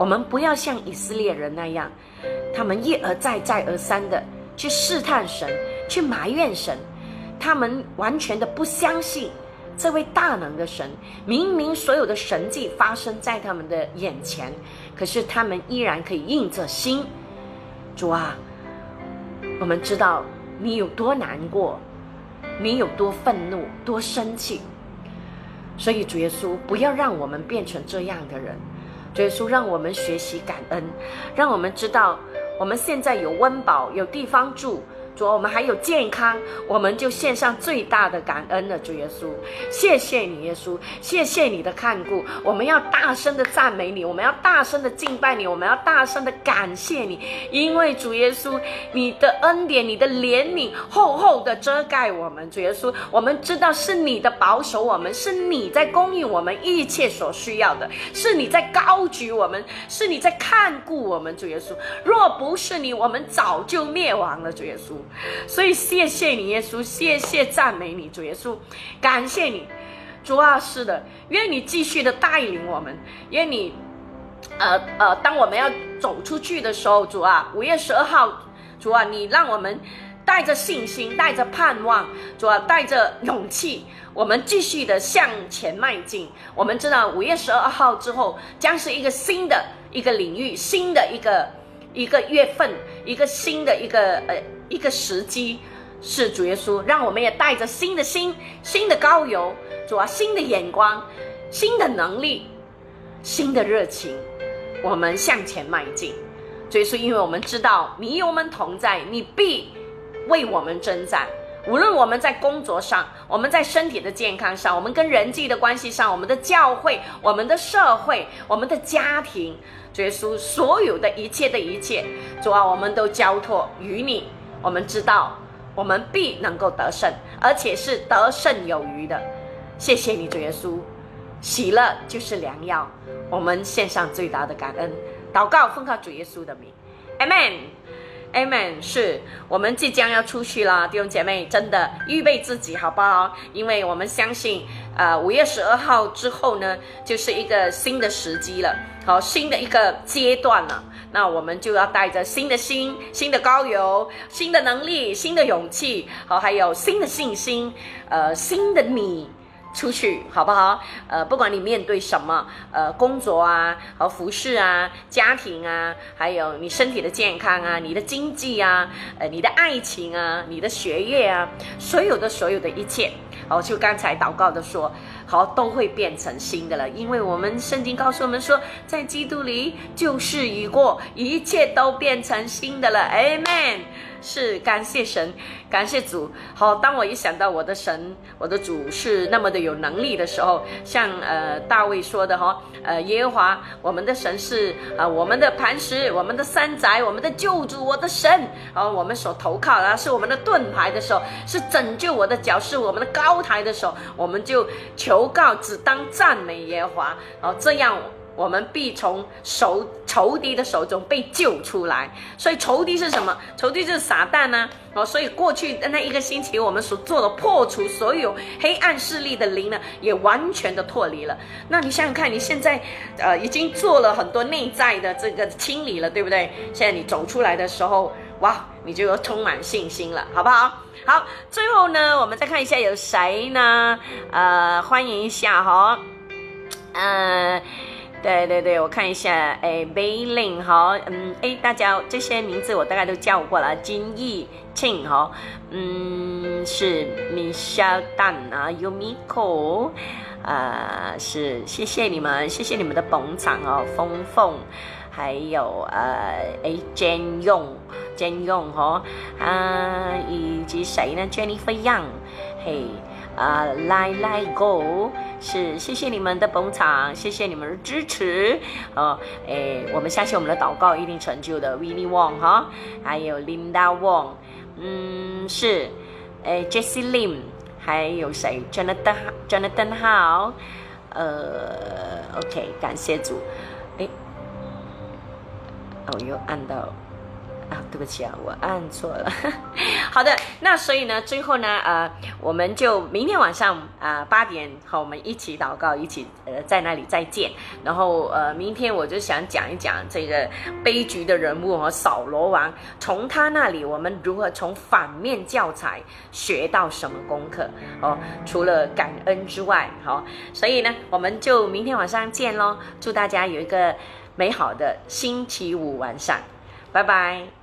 我们不要像以色列人那样，他们一而再、再而三的去试探神，去埋怨神。他们完全的不相信这位大能的神。明明所有的神迹发生在他们的眼前，可是他们依然可以硬着心。主啊，我们知道。你有多难过，你有多愤怒，多生气，所以主耶稣不要让我们变成这样的人。主耶稣让我们学习感恩，让我们知道我们现在有温饱，有地方住。主，我们还有健康，我们就献上最大的感恩了。主耶稣，谢谢你，耶稣，谢谢你的看顾。我们要大声的赞美你，我们要大声的敬拜你，我们要大声的感谢你，因为主耶稣，你的恩典、你的怜悯厚厚的遮盖我们。主耶稣，我们知道是你的保守，我们是你在供应我们一切所需要的，是你在高举我们，是你在看顾我们。主耶稣，若不是你，我们早就灭亡了。主耶稣。所以谢谢你，耶稣，谢谢赞美你，主耶稣，感谢你，主啊，是的，愿你继续的带领我们，愿你，呃呃，当我们要走出去的时候，主啊，五月十二号，主啊，你让我们带着信心，带着盼望，主啊，带着勇气。我们继续的向前迈进。我们知道五月十二号之后将是一个新的一个领域，新的一个一个月份，一个新的一个呃一个时机，是主耶稣让我们也带着新的心、新的高油，主啊，新的眼光、新的能力、新的热情，我们向前迈进。主耶稣，因为我们知道你与我们同在，你必为我们征战。无论我们在工作上，我们在身体的健康上，我们跟人际的关系上，我们的教会、我们的社会、我们的家庭，主耶稣所有的一切的一切，主啊，我们都交托于你。我们知道，我们必能够得胜，而且是得胜有余的。谢谢你，主耶稣，喜乐就是良药。我们献上最大的感恩，祷告奉靠主耶稣的名，Amen。Amen，是我们即将要出去了，弟兄姐妹，真的预备自己好不好？因为我们相信，呃，五月十二号之后呢，就是一个新的时机了，好，新的一个阶段了。那我们就要带着新的心、新的高油、新的能力、新的勇气，好，还有新的信心，呃，新的你。出去好不好？呃，不管你面对什么，呃，工作啊，和服饰啊，家庭啊，还有你身体的健康啊，你的经济啊，呃，你的爱情啊，你的学业啊，所有的所有的一切，好，就刚才祷告的说，好，都会变成新的了，因为我们圣经告诉我们说，在基督里旧事已过，一切都变成新的了，Amen。是感谢神，感谢主。好，当我一想到我的神，我的主是那么的有能力的时候，像呃大卫说的哈，呃耶和华我们的神是啊我们的磐石，我们的山宅，我们的救主，我的神，啊我们所投靠的是我们的盾牌的时候，是拯救我的脚，是我们的高台的时候，我们就求告，只当赞美耶和华，哦这样。我们必从仇仇敌的手中被救出来，所以仇敌是什么？仇敌就是撒旦呢？哦，所以过去的那一个星期，我们所做的破除所有黑暗势力的灵呢，也完全的脱离了。那你想想看，你现在呃已经做了很多内在的这个清理了，对不对？现在你走出来的时候，哇，你就充满信心了，好不好？好，最后呢，我们再看一下有谁呢？呃，欢迎一下哈，呃。对对对，我看一下，哎，Bailing 哈，嗯，哎，大家这些名字我大概都叫过了，金义庆哈，嗯，是 Michelle Dan 啊，Yumiko，啊，是谢谢你们，谢谢你们的捧场哦，峰峰，还有呃，哎，Jane Yong，Jane Yong 哈，啊，以及谁呢？Jennifer Young，嘿。啊，来来 go 是谢谢你们的捧场，谢谢你们的支持哦。诶，我们相信我们的祷告一定成就的。Winnie Wong 哈，还有 Linda Wong，嗯，是诶 Jessie Lim，还有谁？Jonathan Jonathan 好，呃，OK，感谢主。诶，哦，又按到。啊，对不起啊，我按错了。(laughs) 好的，那所以呢，最后呢，呃，我们就明天晚上啊八点和我们一起祷告，一起呃在那里再见。然后呃，明天我就想讲一讲这个悲剧的人物和扫罗王，从他那里我们如何从反面教材学到什么功课哦？除了感恩之外，好，所以呢，我们就明天晚上见喽。祝大家有一个美好的星期五晚上，拜拜。